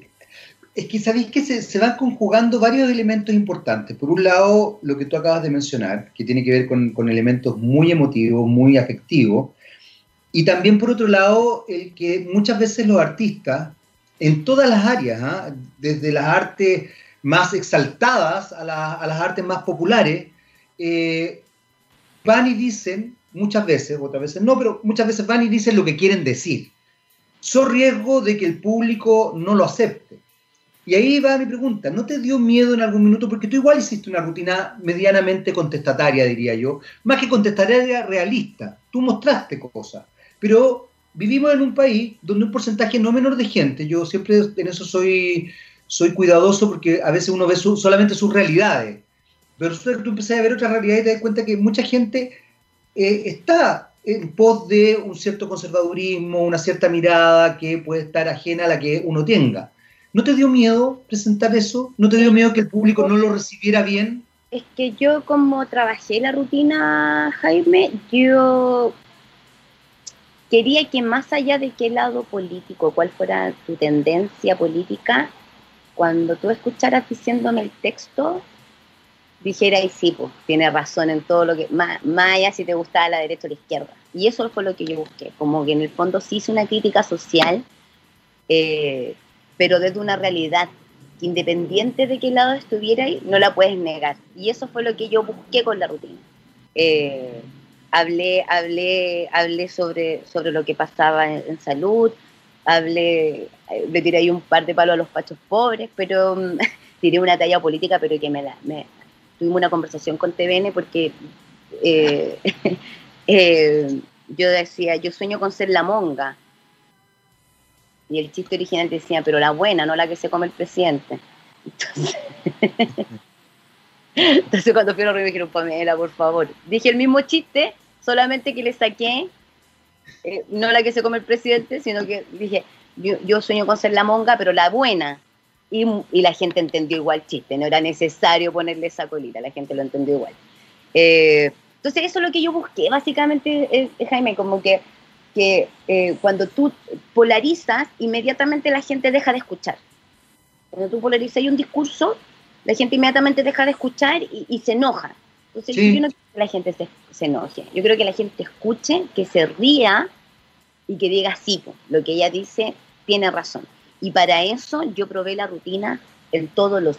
es que sabéis que se, se, van conjugando varios elementos importantes. Por un lado, lo que tú acabas de mencionar, que tiene que ver con, con elementos muy emotivos, muy afectivos, y también, por otro lado, el que muchas veces los artistas, en todas las áreas, ¿ah? desde las artes más exaltadas a, las artes más populares, eh, van y dicen, muchas veces, otras veces no, pero muchas veces van y dicen lo que quieren decir. Son riesgo de que el público no lo acepte. Y ahí va mi pregunta, ¿no te dio miedo en algún minuto? Porque tú igual hiciste una rutina medianamente contestataria, diría yo, más que contestataria realista. Tú mostraste cosas. Pero vivimos en un país donde un porcentaje no menor de gente, yo siempre en eso soy, soy cuidadoso porque a veces uno ve solamente sus realidades, pero resulta que tú empiezas a ver otras realidades y te das cuenta que mucha gente eh, está en pos de un cierto conservadurismo, una cierta mirada que puede estar ajena a la que uno tenga. ¿No te dio miedo presentar eso? ¿No te dio miedo que el público no lo recibiera bien? Es que yo como trabajé la rutina, Jaime, yo quería que más allá de qué lado político, cuál fuera tu tendencia política, cuando tú escucharas diciéndome el texto, dijera, sí, pues, tiene razón en todo lo que, más, allá si te gustaba la derecha o la izquierda. Y eso fue lo que yo busqué, como que en el fondo sí hice una crítica social, eh, pero desde una realidad independiente de qué lado estuviera no la puedes negar. Y eso fue lo que yo busqué con la rutina. Eh, hablé, hablé, hablé sobre, sobre lo que pasaba en, salud, hablé, eh, le tiré ahí un par de palos a los pachos pobres, pero tiré una talla política, pero que me la, me, tuvimos una conversación con TVN porque eh, yo decía, yo sueño con ser la monga, y el chiste original decía, pero la buena, no la que se come el presidente. Entonces, cuando fui a me dijeron, Pamela, por favor. Dije el mismo chiste, solamente que le saqué, eh, no la que se come el presidente, sino que dije, yo, sueño con ser la monga, pero la buena. Y, la gente entendió igual chiste, no era necesario ponerle esa colita, la gente lo entendió igual. Eh, entonces, eso es lo que yo busqué, básicamente, eh, Jaime, como que que eh, cuando tú polarizas, inmediatamente la gente deja de escuchar. Cuando tú polarizas un discurso, la gente inmediatamente deja de escuchar y, se enoja. Entonces yo no quiero que la gente se, enoje. Yo creo que la gente escuche, que se ría y que diga sí, lo que ella dice tiene razón. Y para eso yo probé la rutina en todos los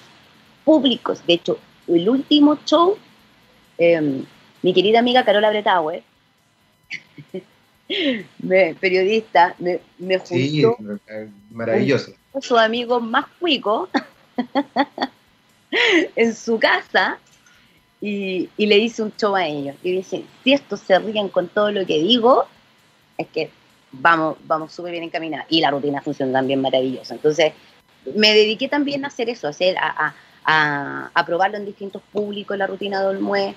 públicos. De hecho, el último show, em, mi querida amiga Carola Bretauer, me, periodista, me, me juntó sí, maravilloso. Con su amigo más cuico en su casa y, le hice un show a ellos. Y dije, si estos se ríen con todo lo que digo, es que vamos, vamos súper bien encaminados. Y la rutina funciona también maravillosa. Entonces, me dediqué también a hacer eso, a, hacer, a, a, probarlo en distintos públicos, la rutina de Olmué,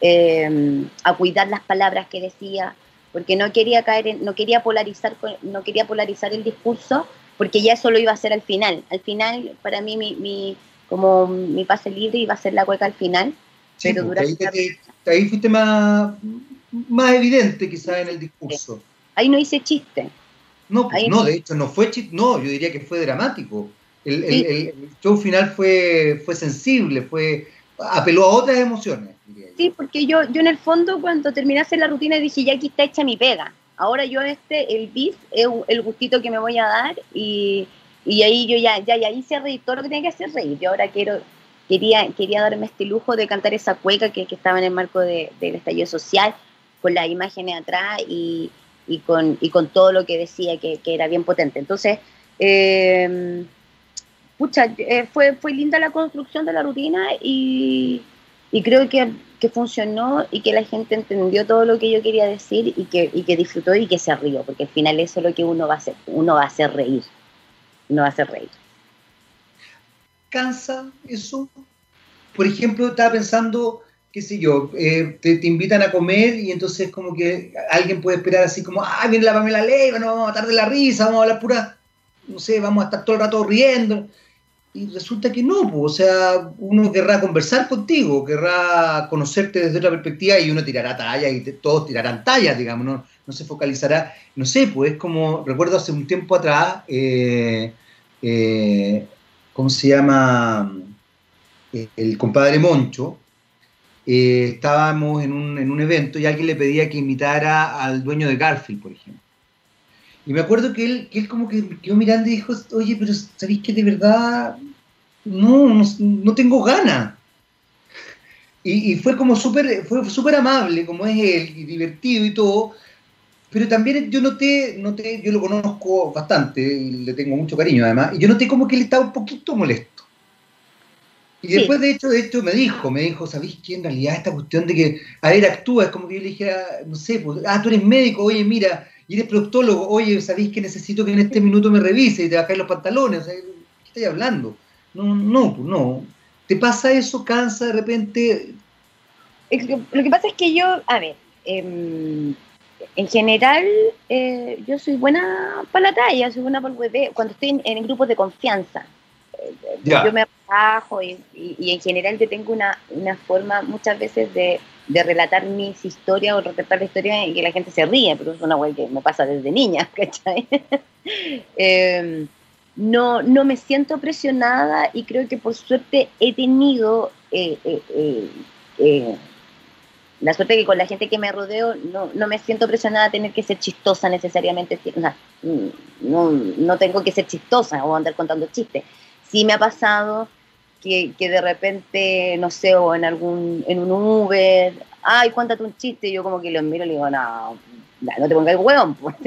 eh, a cuidar las palabras que decía, porque no quería caer en, no quería polarizar no quería polarizar el discurso porque ya eso lo iba a hacer al final al final para mí mi, como mi pase libre iba a ser la cueca al final pero pues, ahí, fuiste más más evidente quizás en el discurso. Ahí no hice chiste. No pues, no, de hecho no fue chiste no yo diría que fue dramático. El, el show final fue fue sensible fue apeló a otras emociones Sí, porque yo, yo en el fondo cuando terminase la rutina dije, ya aquí está hecha mi pega. Ahora yo este, el bis, es el gustito que me voy a dar y, ahí yo ya, ya, ya hice reír todo lo que tenía que hacer reír. Yo ahora quiero, quería, quería darme este lujo de cantar esa cueca que, estaba en el marco del estallido social, con las imágenes atrás y, con, y con todo lo que decía que, era bien potente. Entonces, eh, pucha, eh, fue, fue linda la construcción de la rutina y, y creo que que funcionó y que la gente entendió todo lo que yo quería decir y que, y que disfrutó y que se rió, porque al final eso es lo que uno va a hacer, uno va a hacer reír, a hacer reír. ¿Cansa eso? Por ejemplo, estaba pensando, qué sé yo, eh, te, invitan a comer y entonces como que alguien puede esperar así como, ah, viene la Pamela Leiva, nos vamos a matar de la risa, vamos a hablar pura, no sé, vamos a estar todo el rato riendo y resulta que no, pues, o sea, uno querrá conversar contigo, querrá conocerte desde otra perspectiva y uno tirará tallas y todos tirarán tallas, digamos, no, no, se focalizará, no sé, pues es como, recuerdo hace un tiempo atrás, eh, eh, ¿cómo se llama? El compadre Moncho, eh, estábamos en un, en un evento y alguien le pedía que imitara al dueño de Garfield, por ejemplo. Y me acuerdo que él, que él como que quedó mirando y dijo, oye, pero ¿sabéis que de verdad no, no, tengo ganas? Y, fue como súper fue súper amable, como es él, y divertido y todo. Pero también yo noté, noté, yo lo conozco bastante, y le tengo mucho cariño además, y yo noté como que él estaba un poquito molesto. Y después, de hecho, de hecho, me dijo, me dijo, ¿sabéis qué? En realidad esta cuestión de que, a ver, actúa, es como que yo le dijera, no sé, pues, ah, tú eres médico, oye, mira, y eres proctólogo, oye, ¿sabéis que necesito que en este minuto me revise y te bajáis los pantalones? O sea, ¿Qué estoy hablando? No, no, pues no. ¿Te pasa eso? ¿Cansa de repente? Lo que pasa es que yo, a ver, em, en general, eh, yo soy buena para la talla, soy buena para el bebé. Cuando estoy en, grupos de confianza, eh, yo me bajo y, en general yo tengo una, una forma muchas veces de, de, relatar mis historias o relatar la historia y que la gente se ríe, pero es una web que me pasa desde niña, ¿cachai? Em, no, no me siento presionada y creo que por suerte he tenido eh, la suerte que con la gente que me rodeo no, no me siento presionada a tener que ser chistosa necesariamente. no, no tengo que ser chistosa o andar contando chistes. Sí me ha pasado que, que, de repente, no sé, o en algún en un Uber, ay, cuéntate un chiste, y yo como que lo miro y le digo, no, no te pongas el hueón. Pues".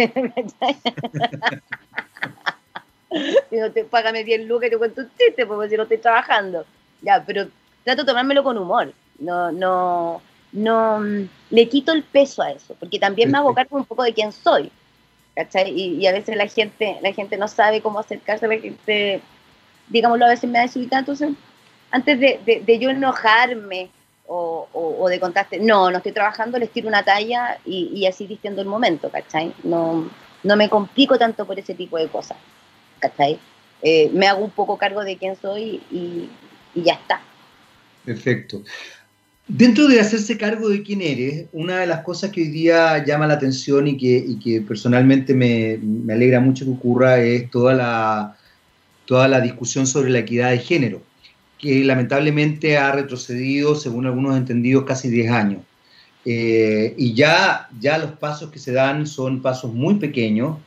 no te, págame 10 lucas y te cuento un chiste, porque si no estoy trabajando. Ya, pero trato de tomármelo con humor. No, no, no mm, le quito el peso a eso, porque también me hago cargo un poco de quién soy. ¿cachai? Y, a veces la gente, la gente no sabe cómo acercarse a la gente, digámoslo, a veces me da desubicada, entonces antes de, de, yo enojarme o, o, de contarte, no, no estoy trabajando, les tiro una talla y, y así distiendo el momento, ¿cachai? No, no me complico tanto por ese tipo de cosas, ¿cachai? Eh, me hago un poco cargo de quién soy y, y ya está. Perfecto. Dentro de hacerse cargo de quién eres, una de las cosas que hoy día llama la atención y que, personalmente me, alegra mucho que ocurra es toda la, toda la discusión sobre la equidad de género, que lamentablemente ha retrocedido, según algunos entendidos, casi 10 años. Eh, y ya, ya los pasos que se dan son pasos muy pequeños.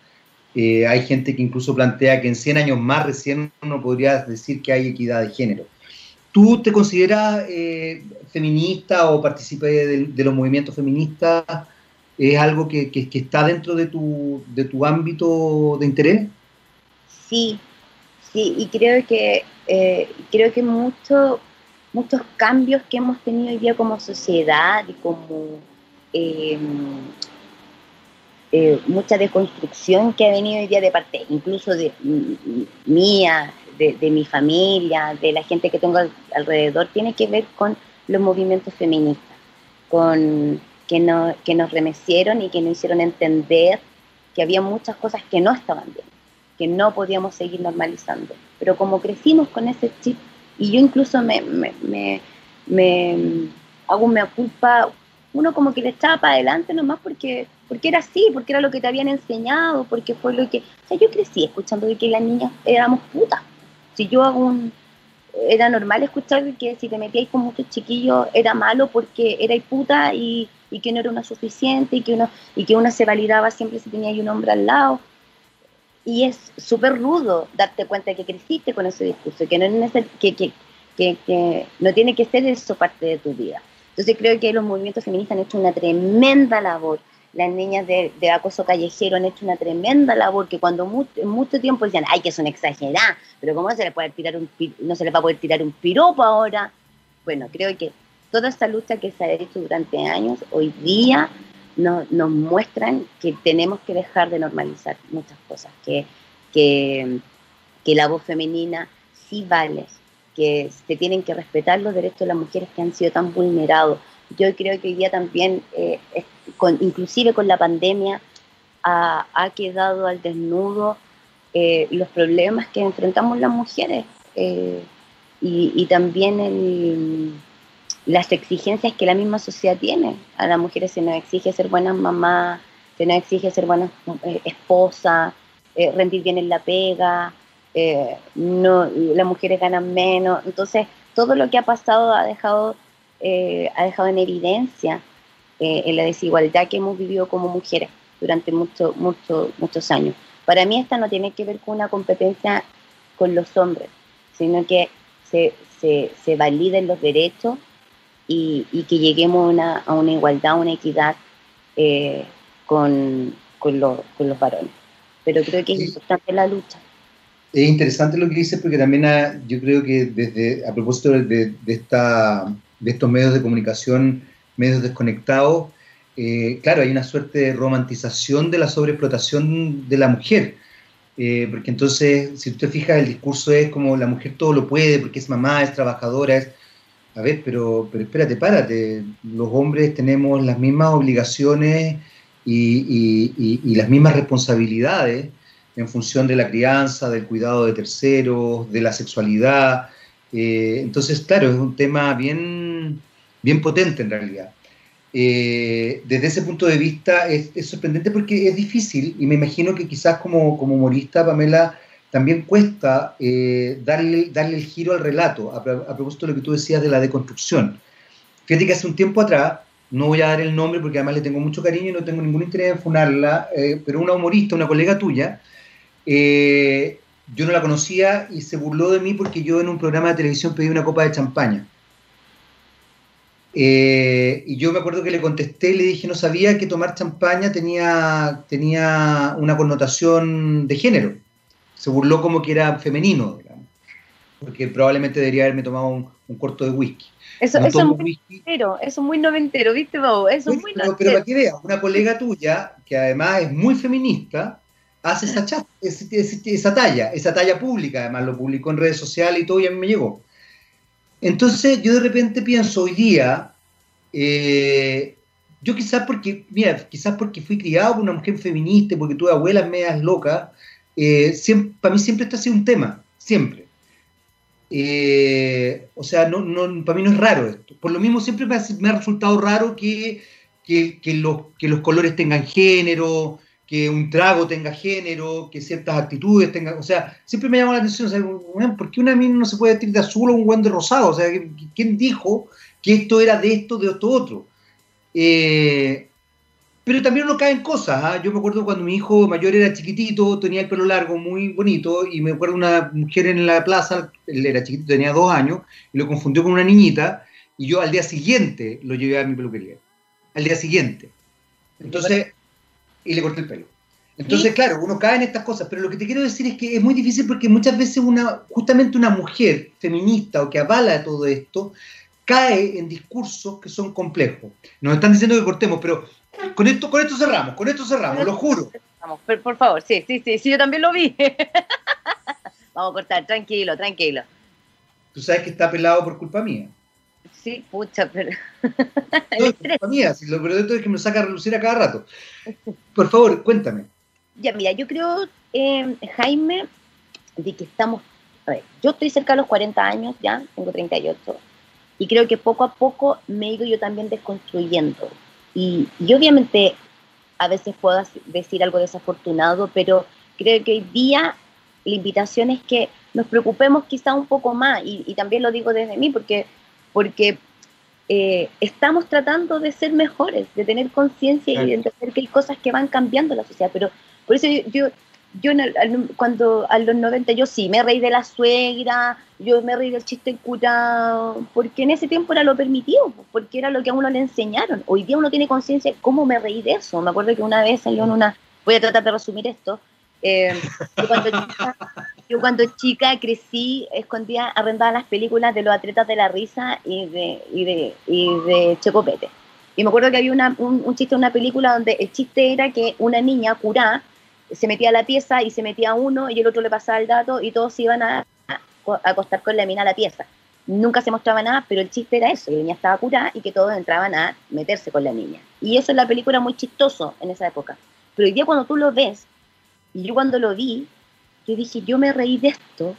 Eh, hay gente que incluso plantea que en 100 años más recién uno podría decir que hay equidad de género. ¿Tú te consideras eh, feminista o participa de, los movimientos feministas? ¿Es algo que, está dentro de tu, de tu ámbito de interés? Sí, sí, y creo que, eh, creo que muchos muchos cambios que hemos tenido hoy día como sociedad y como em, eh, mucha deconstrucción que ha venido hoy día de parte incluso de mía, de, mi familia, de la gente que tengo alrededor, tiene que ver con los movimientos feministas, con que, no, que nos remecieron y que nos hicieron entender que había muchas cosas que no estaban bien, que no podíamos seguir normalizando. Pero como crecimos con ese chip, y yo incluso me, me, me, me hago una culpa, uno como que le echaba para adelante nomás porque, porque era así, porque era lo que te habían enseñado, porque fue lo que... O sea, yo crecí escuchando de que las niñas éramos putas si yo hago un... Era normal escuchar que si te metíais con muchos chiquillos era malo porque era puta y, y, que no era una suficiente y que, uno, y que una se validaba siempre si tenía un hombre al lado. Y es súper rudo darte cuenta de que creciste con ese discurso, que no, es que, que, que, no tiene que ser eso parte de tu vida. Entonces creo que los movimientos feministas han hecho una tremenda labor las niñas de, acoso callejero han hecho una tremenda labor que cuando mucho, mucho tiempo decían, ay, que son exageradas, pero ¿cómo se les puede tirar un, no se les va a poder tirar un piropo ahora? Bueno, creo que toda esta lucha que se ha hecho durante años, hoy día nos muestran que tenemos que dejar de normalizar muchas cosas, que, que, la voz femenina sí vale, que se tienen que respetar los derechos de las mujeres que han sido tan vulnerados. Yo creo que hoy día también eh, inclusive con la pandemia, ha, quedado al desnudo eh, los problemas que enfrentamos las mujeres eh, y, también las exigencias que la misma sociedad tiene. A las mujeres se nos exige ser buenas mamás, se nos exige ser buenas eh, esposas, rendir bien en la pega, no, las mujeres ganan menos. Entonces, todo lo que ha pasado ha dejado, ha dejado en evidencia eh, en la desigualdad que hemos vivido como mujeres durante muchos mucho, muchos años. Para mí esta no tiene que ver con una competencia con los hombres, sino que se, se, se validen los derechos y, y que lleguemos a una, a una, igualdad, a una equidad eh, con, con, con, los varones. Pero creo que es importante la lucha. Es interesante lo que dices porque también yo creo que desde a propósito de, de, esta, de estos medios de comunicación medios desconectados, eh, claro, hay una suerte de romantización de la sobreexplotación de la mujer. Eh, porque entonces, si tú te fijas, el discurso es como la mujer todo lo puede, porque es mamá, es trabajadora, es... A ver, pero, pero espérate, párate. Los hombres tenemos las mismas obligaciones y, las mismas responsabilidades en función de la crianza, del cuidado de terceros, de la sexualidad. Eh, entonces, claro, es un tema bien, bien potente en realidad. Eh, desde ese punto de vista es, sorprendente porque es difícil y me imagino que quizás como, como humorista, Pamela, también cuesta eh, darle, darle el giro al relato, a, a, propósito de lo que tú decías de la deconstrucción. Fíjate que hace un tiempo atrás, no voy a dar el nombre porque además le tengo mucho cariño y no tengo ningún interés en funarla, eh, pero una humorista, una colega tuya, eh, yo no la conocía y se burló de mí porque yo en un programa de televisión pedí una copa de champaña. Y yo me acuerdo que le contesté y le dije, no sabía que tomar champaña tenía, tenía una connotación de género. Se burló como que era femenino, digamos, porque probablemente debería haberme tomado un, un corto de whisky. Eso, es muy noventero, eso es muy noventero, ¿viste, Bobo? Eso es muy pero, pero, para que veas, una colega tuya, que además es muy feminista, hace esa, chat, esa, talla, esa talla pública, además lo publicó en redes sociales y todo, y a mí me llegó. Entonces yo de repente pienso hoy día, eh, yo quizás porque, mira, quizás porque fui criado por una mujer feminista, porque tuve abuelas medias locas, eh, para mí siempre está ha sido un tema, siempre. Eh, o sea, no, no, para mí no es raro esto. Por lo mismo siempre me ha, resultado raro que, que, los, que los colores tengan género, que un trago tenga género, que ciertas actitudes tengan, o sea, siempre me llama la atención, o ¿por qué una mina no se puede vestir de azul o un guante rosado? O sea, ¿quién dijo que esto era de esto, de esto otro? Eh, pero también uno cae en cosas. ¿ah? Yo me acuerdo cuando mi hijo mayor era chiquitito, tenía el pelo largo, muy bonito, y me acuerdo una mujer en la plaza, él era chiquitito, tenía dos años, y lo confundió con una niñita, y yo al día siguiente lo llevé a mi peluquería. Al día siguiente. Entonces, y le corté el pelo. Entonces, claro, uno cae en estas cosas, pero lo que te quiero decir es que es muy difícil porque muchas veces una, justamente una mujer feminista o que avala todo esto, cae en discursos que son complejos. Nos están diciendo que cortemos, pero con esto, con esto cerramos, con esto cerramos, lo juro. Por, por favor, sí, sí, sí, sí, yo también lo vi. Vamos a cortar, tranquilo, tranquilo. Tú sabes que está pelado por culpa mía. Sí, pucha, pero. no, es culpa mía, si lo peor es que me saca a relucir a cada rato. Por favor, cuéntame. Ya, mira, yo creo, eh, Jaime, de que estamos. A ver, yo estoy cerca de los 40 años ya, tengo 38, y creo que poco a poco me he ido yo también desconstruyendo y, obviamente a veces puedo decir algo desafortunado, pero creo que hoy día la invitación es que nos preocupemos quizá un poco más, y, también lo digo desde mí, porque, porque eh, estamos tratando de ser mejores, de tener conciencia y de entender que hay cosas que van cambiando la sociedad, pero por eso yo, yo cuando a los 90 yo sí me reí de la suegra, yo me reí del chiste curado, porque en ese tiempo era lo permitido, porque era lo que a uno le enseñaron. Hoy día uno tiene conciencia de cómo me reí de eso. Me acuerdo que una vez salió en una, voy a tratar de resumir esto, eh, yo, cuando chica, yo, cuando chica, crecí, escondía, arrendaba las películas de los atletas de la risa y de, y de, y de Checopete. Y me acuerdo que había una, un, un chiste en una película donde el chiste era que una niña curada se metía a la pieza y se metía uno y el otro le pasaba el dato y todos iban a, acostar con la mina a la pieza. Nunca se mostraba nada, pero el chiste era eso, la niña estaba curada y que todos entraban a meterse con la niña. Y eso en la película era muy chistoso en esa época. Pero hoy día cuando tú lo ves, y yo cuando lo vi, yo dije, yo me reí de esto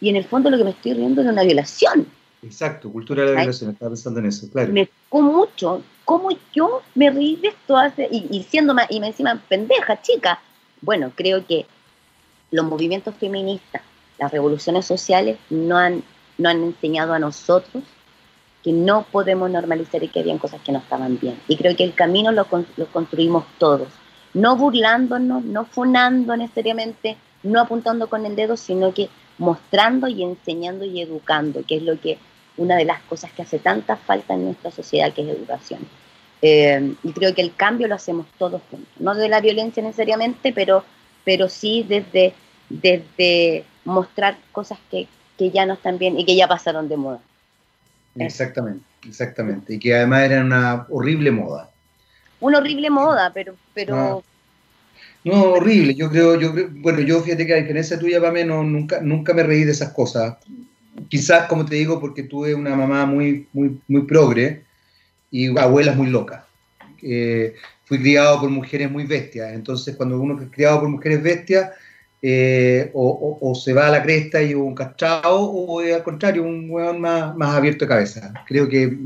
y en el fondo lo que me estoy riendo es de una violación. Exacto, cultura de la violación, estaba pensando en eso, claro. Me tocó mucho cómo yo me reí de esto hace, y, y siendo más, y me encima pendeja, chica, bueno, creo que los movimientos feministas, las revoluciones sociales no han, no han enseñado a nosotros que no podemos normalizar y que habían cosas que no estaban bien. Y creo que el camino lo, lo construimos todos, no burlándonos, no funando necesariamente, no apuntando con el dedo, sino que mostrando y enseñando y educando, que es lo que una de las cosas que hace tanta falta en nuestra sociedad, que es educación. Eh, y creo que el cambio lo hacemos todos juntos. No de la violencia necesariamente, pero, pero sí desde, desde mostrar cosas que, que ya no están bien y que ya pasaron de moda. Exactamente, exactamente. Y que además eran una horrible moda. Una horrible moda, pero... pero... No. horrible. Yo creo, yo bueno, yo fíjate que a diferencia tuya, Pame, no, nunca, nunca me reí de esas cosas. Quizás, como te digo, porque tuve una mamá muy, muy, muy progre, y abuelas muy locas. Eh, fui criado por mujeres muy bestias. Entonces, cuando uno es criado por mujeres bestias, eh, o, se va a la cresta y un castrado, o al contrario, un hueón más, más abierto de cabeza. Creo que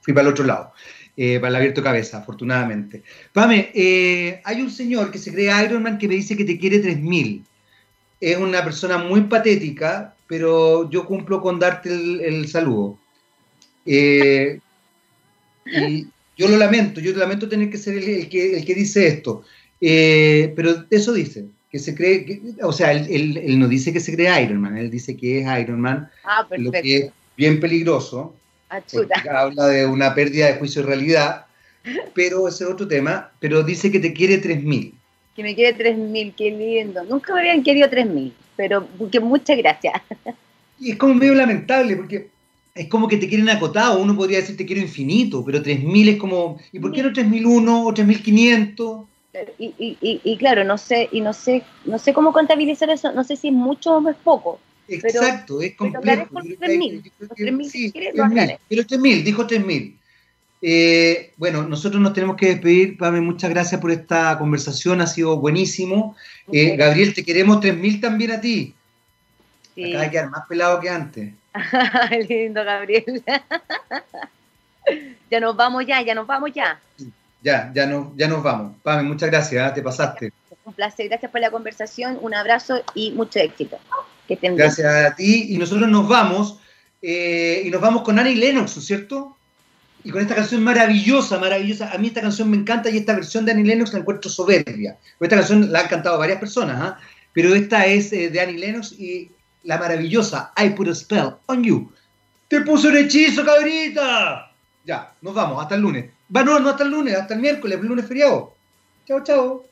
fui para el otro lado, eh, para el abierto de cabeza, afortunadamente. Pame, eh, hay un señor que se cree Iron Man que me dice que te quiere 3000. Es una persona muy patética, pero yo cumplo con darte el, saludo. Y yo lo lamento, yo lamento tener que ser el, que, el que, dice esto, pero eso dice que se cree, que, o sea, él, no dice que se cree Iron Man, él dice que es Iron Man, ah, lo que es bien peligroso, ah, habla de una pérdida de juicio de realidad, pero ese es otro tema, pero dice que te quiere 3.000. Que me quiere 3.000, qué lindo. Nunca me habían querido 3.000, pero que muchas gracias. Y es como medio lamentable, porque es como que te quieren acotado, uno podría decir te quiero infinito, pero 3.000 es como, ¿y por qué no 3.001 o 3.500? y, y, y, claro, no sé, y no sé, no sé cómo contabilizar eso, no sé si es mucho o es poco. Exacto, es complejo. Pero 3.000, 3.000, pero 3.000, dijo 3.000. Eh, bueno, nosotros nos tenemos que despedir, Pame, muchas gracias por esta conversación, ha sido buenísimo. Eh, Gabriel, te queremos 3.000 también a ti. Sí. Acaba de quedar más pelado que antes. Lindo, Gabriel. ya nos vamos ya, ya nos vamos ya. Ya, ya, no, ya nos vamos. Pame, muchas gracias, ¿eh? te pasaste. Un placer, gracias por la conversación, un abrazo y mucho éxito. Que gracias a ti y nosotros nos vamos eh, y nos vamos con Annie Lennox, ¿cierto? Y con esta canción maravillosa, maravillosa. A mí esta canción me encanta y esta versión de Annie Lennox la encuentro soberbia. Esta canción la han cantado varias personas, ¿ah? pero esta es eh, de Annie Lennox y la maravillosa I Put a Spell on You. ¡Te puso un hechizo, cabrita! Ya, nos vamos, hasta el lunes. Va, no, no hasta el lunes, hasta el miércoles, el lunes feriado. Chao, chao.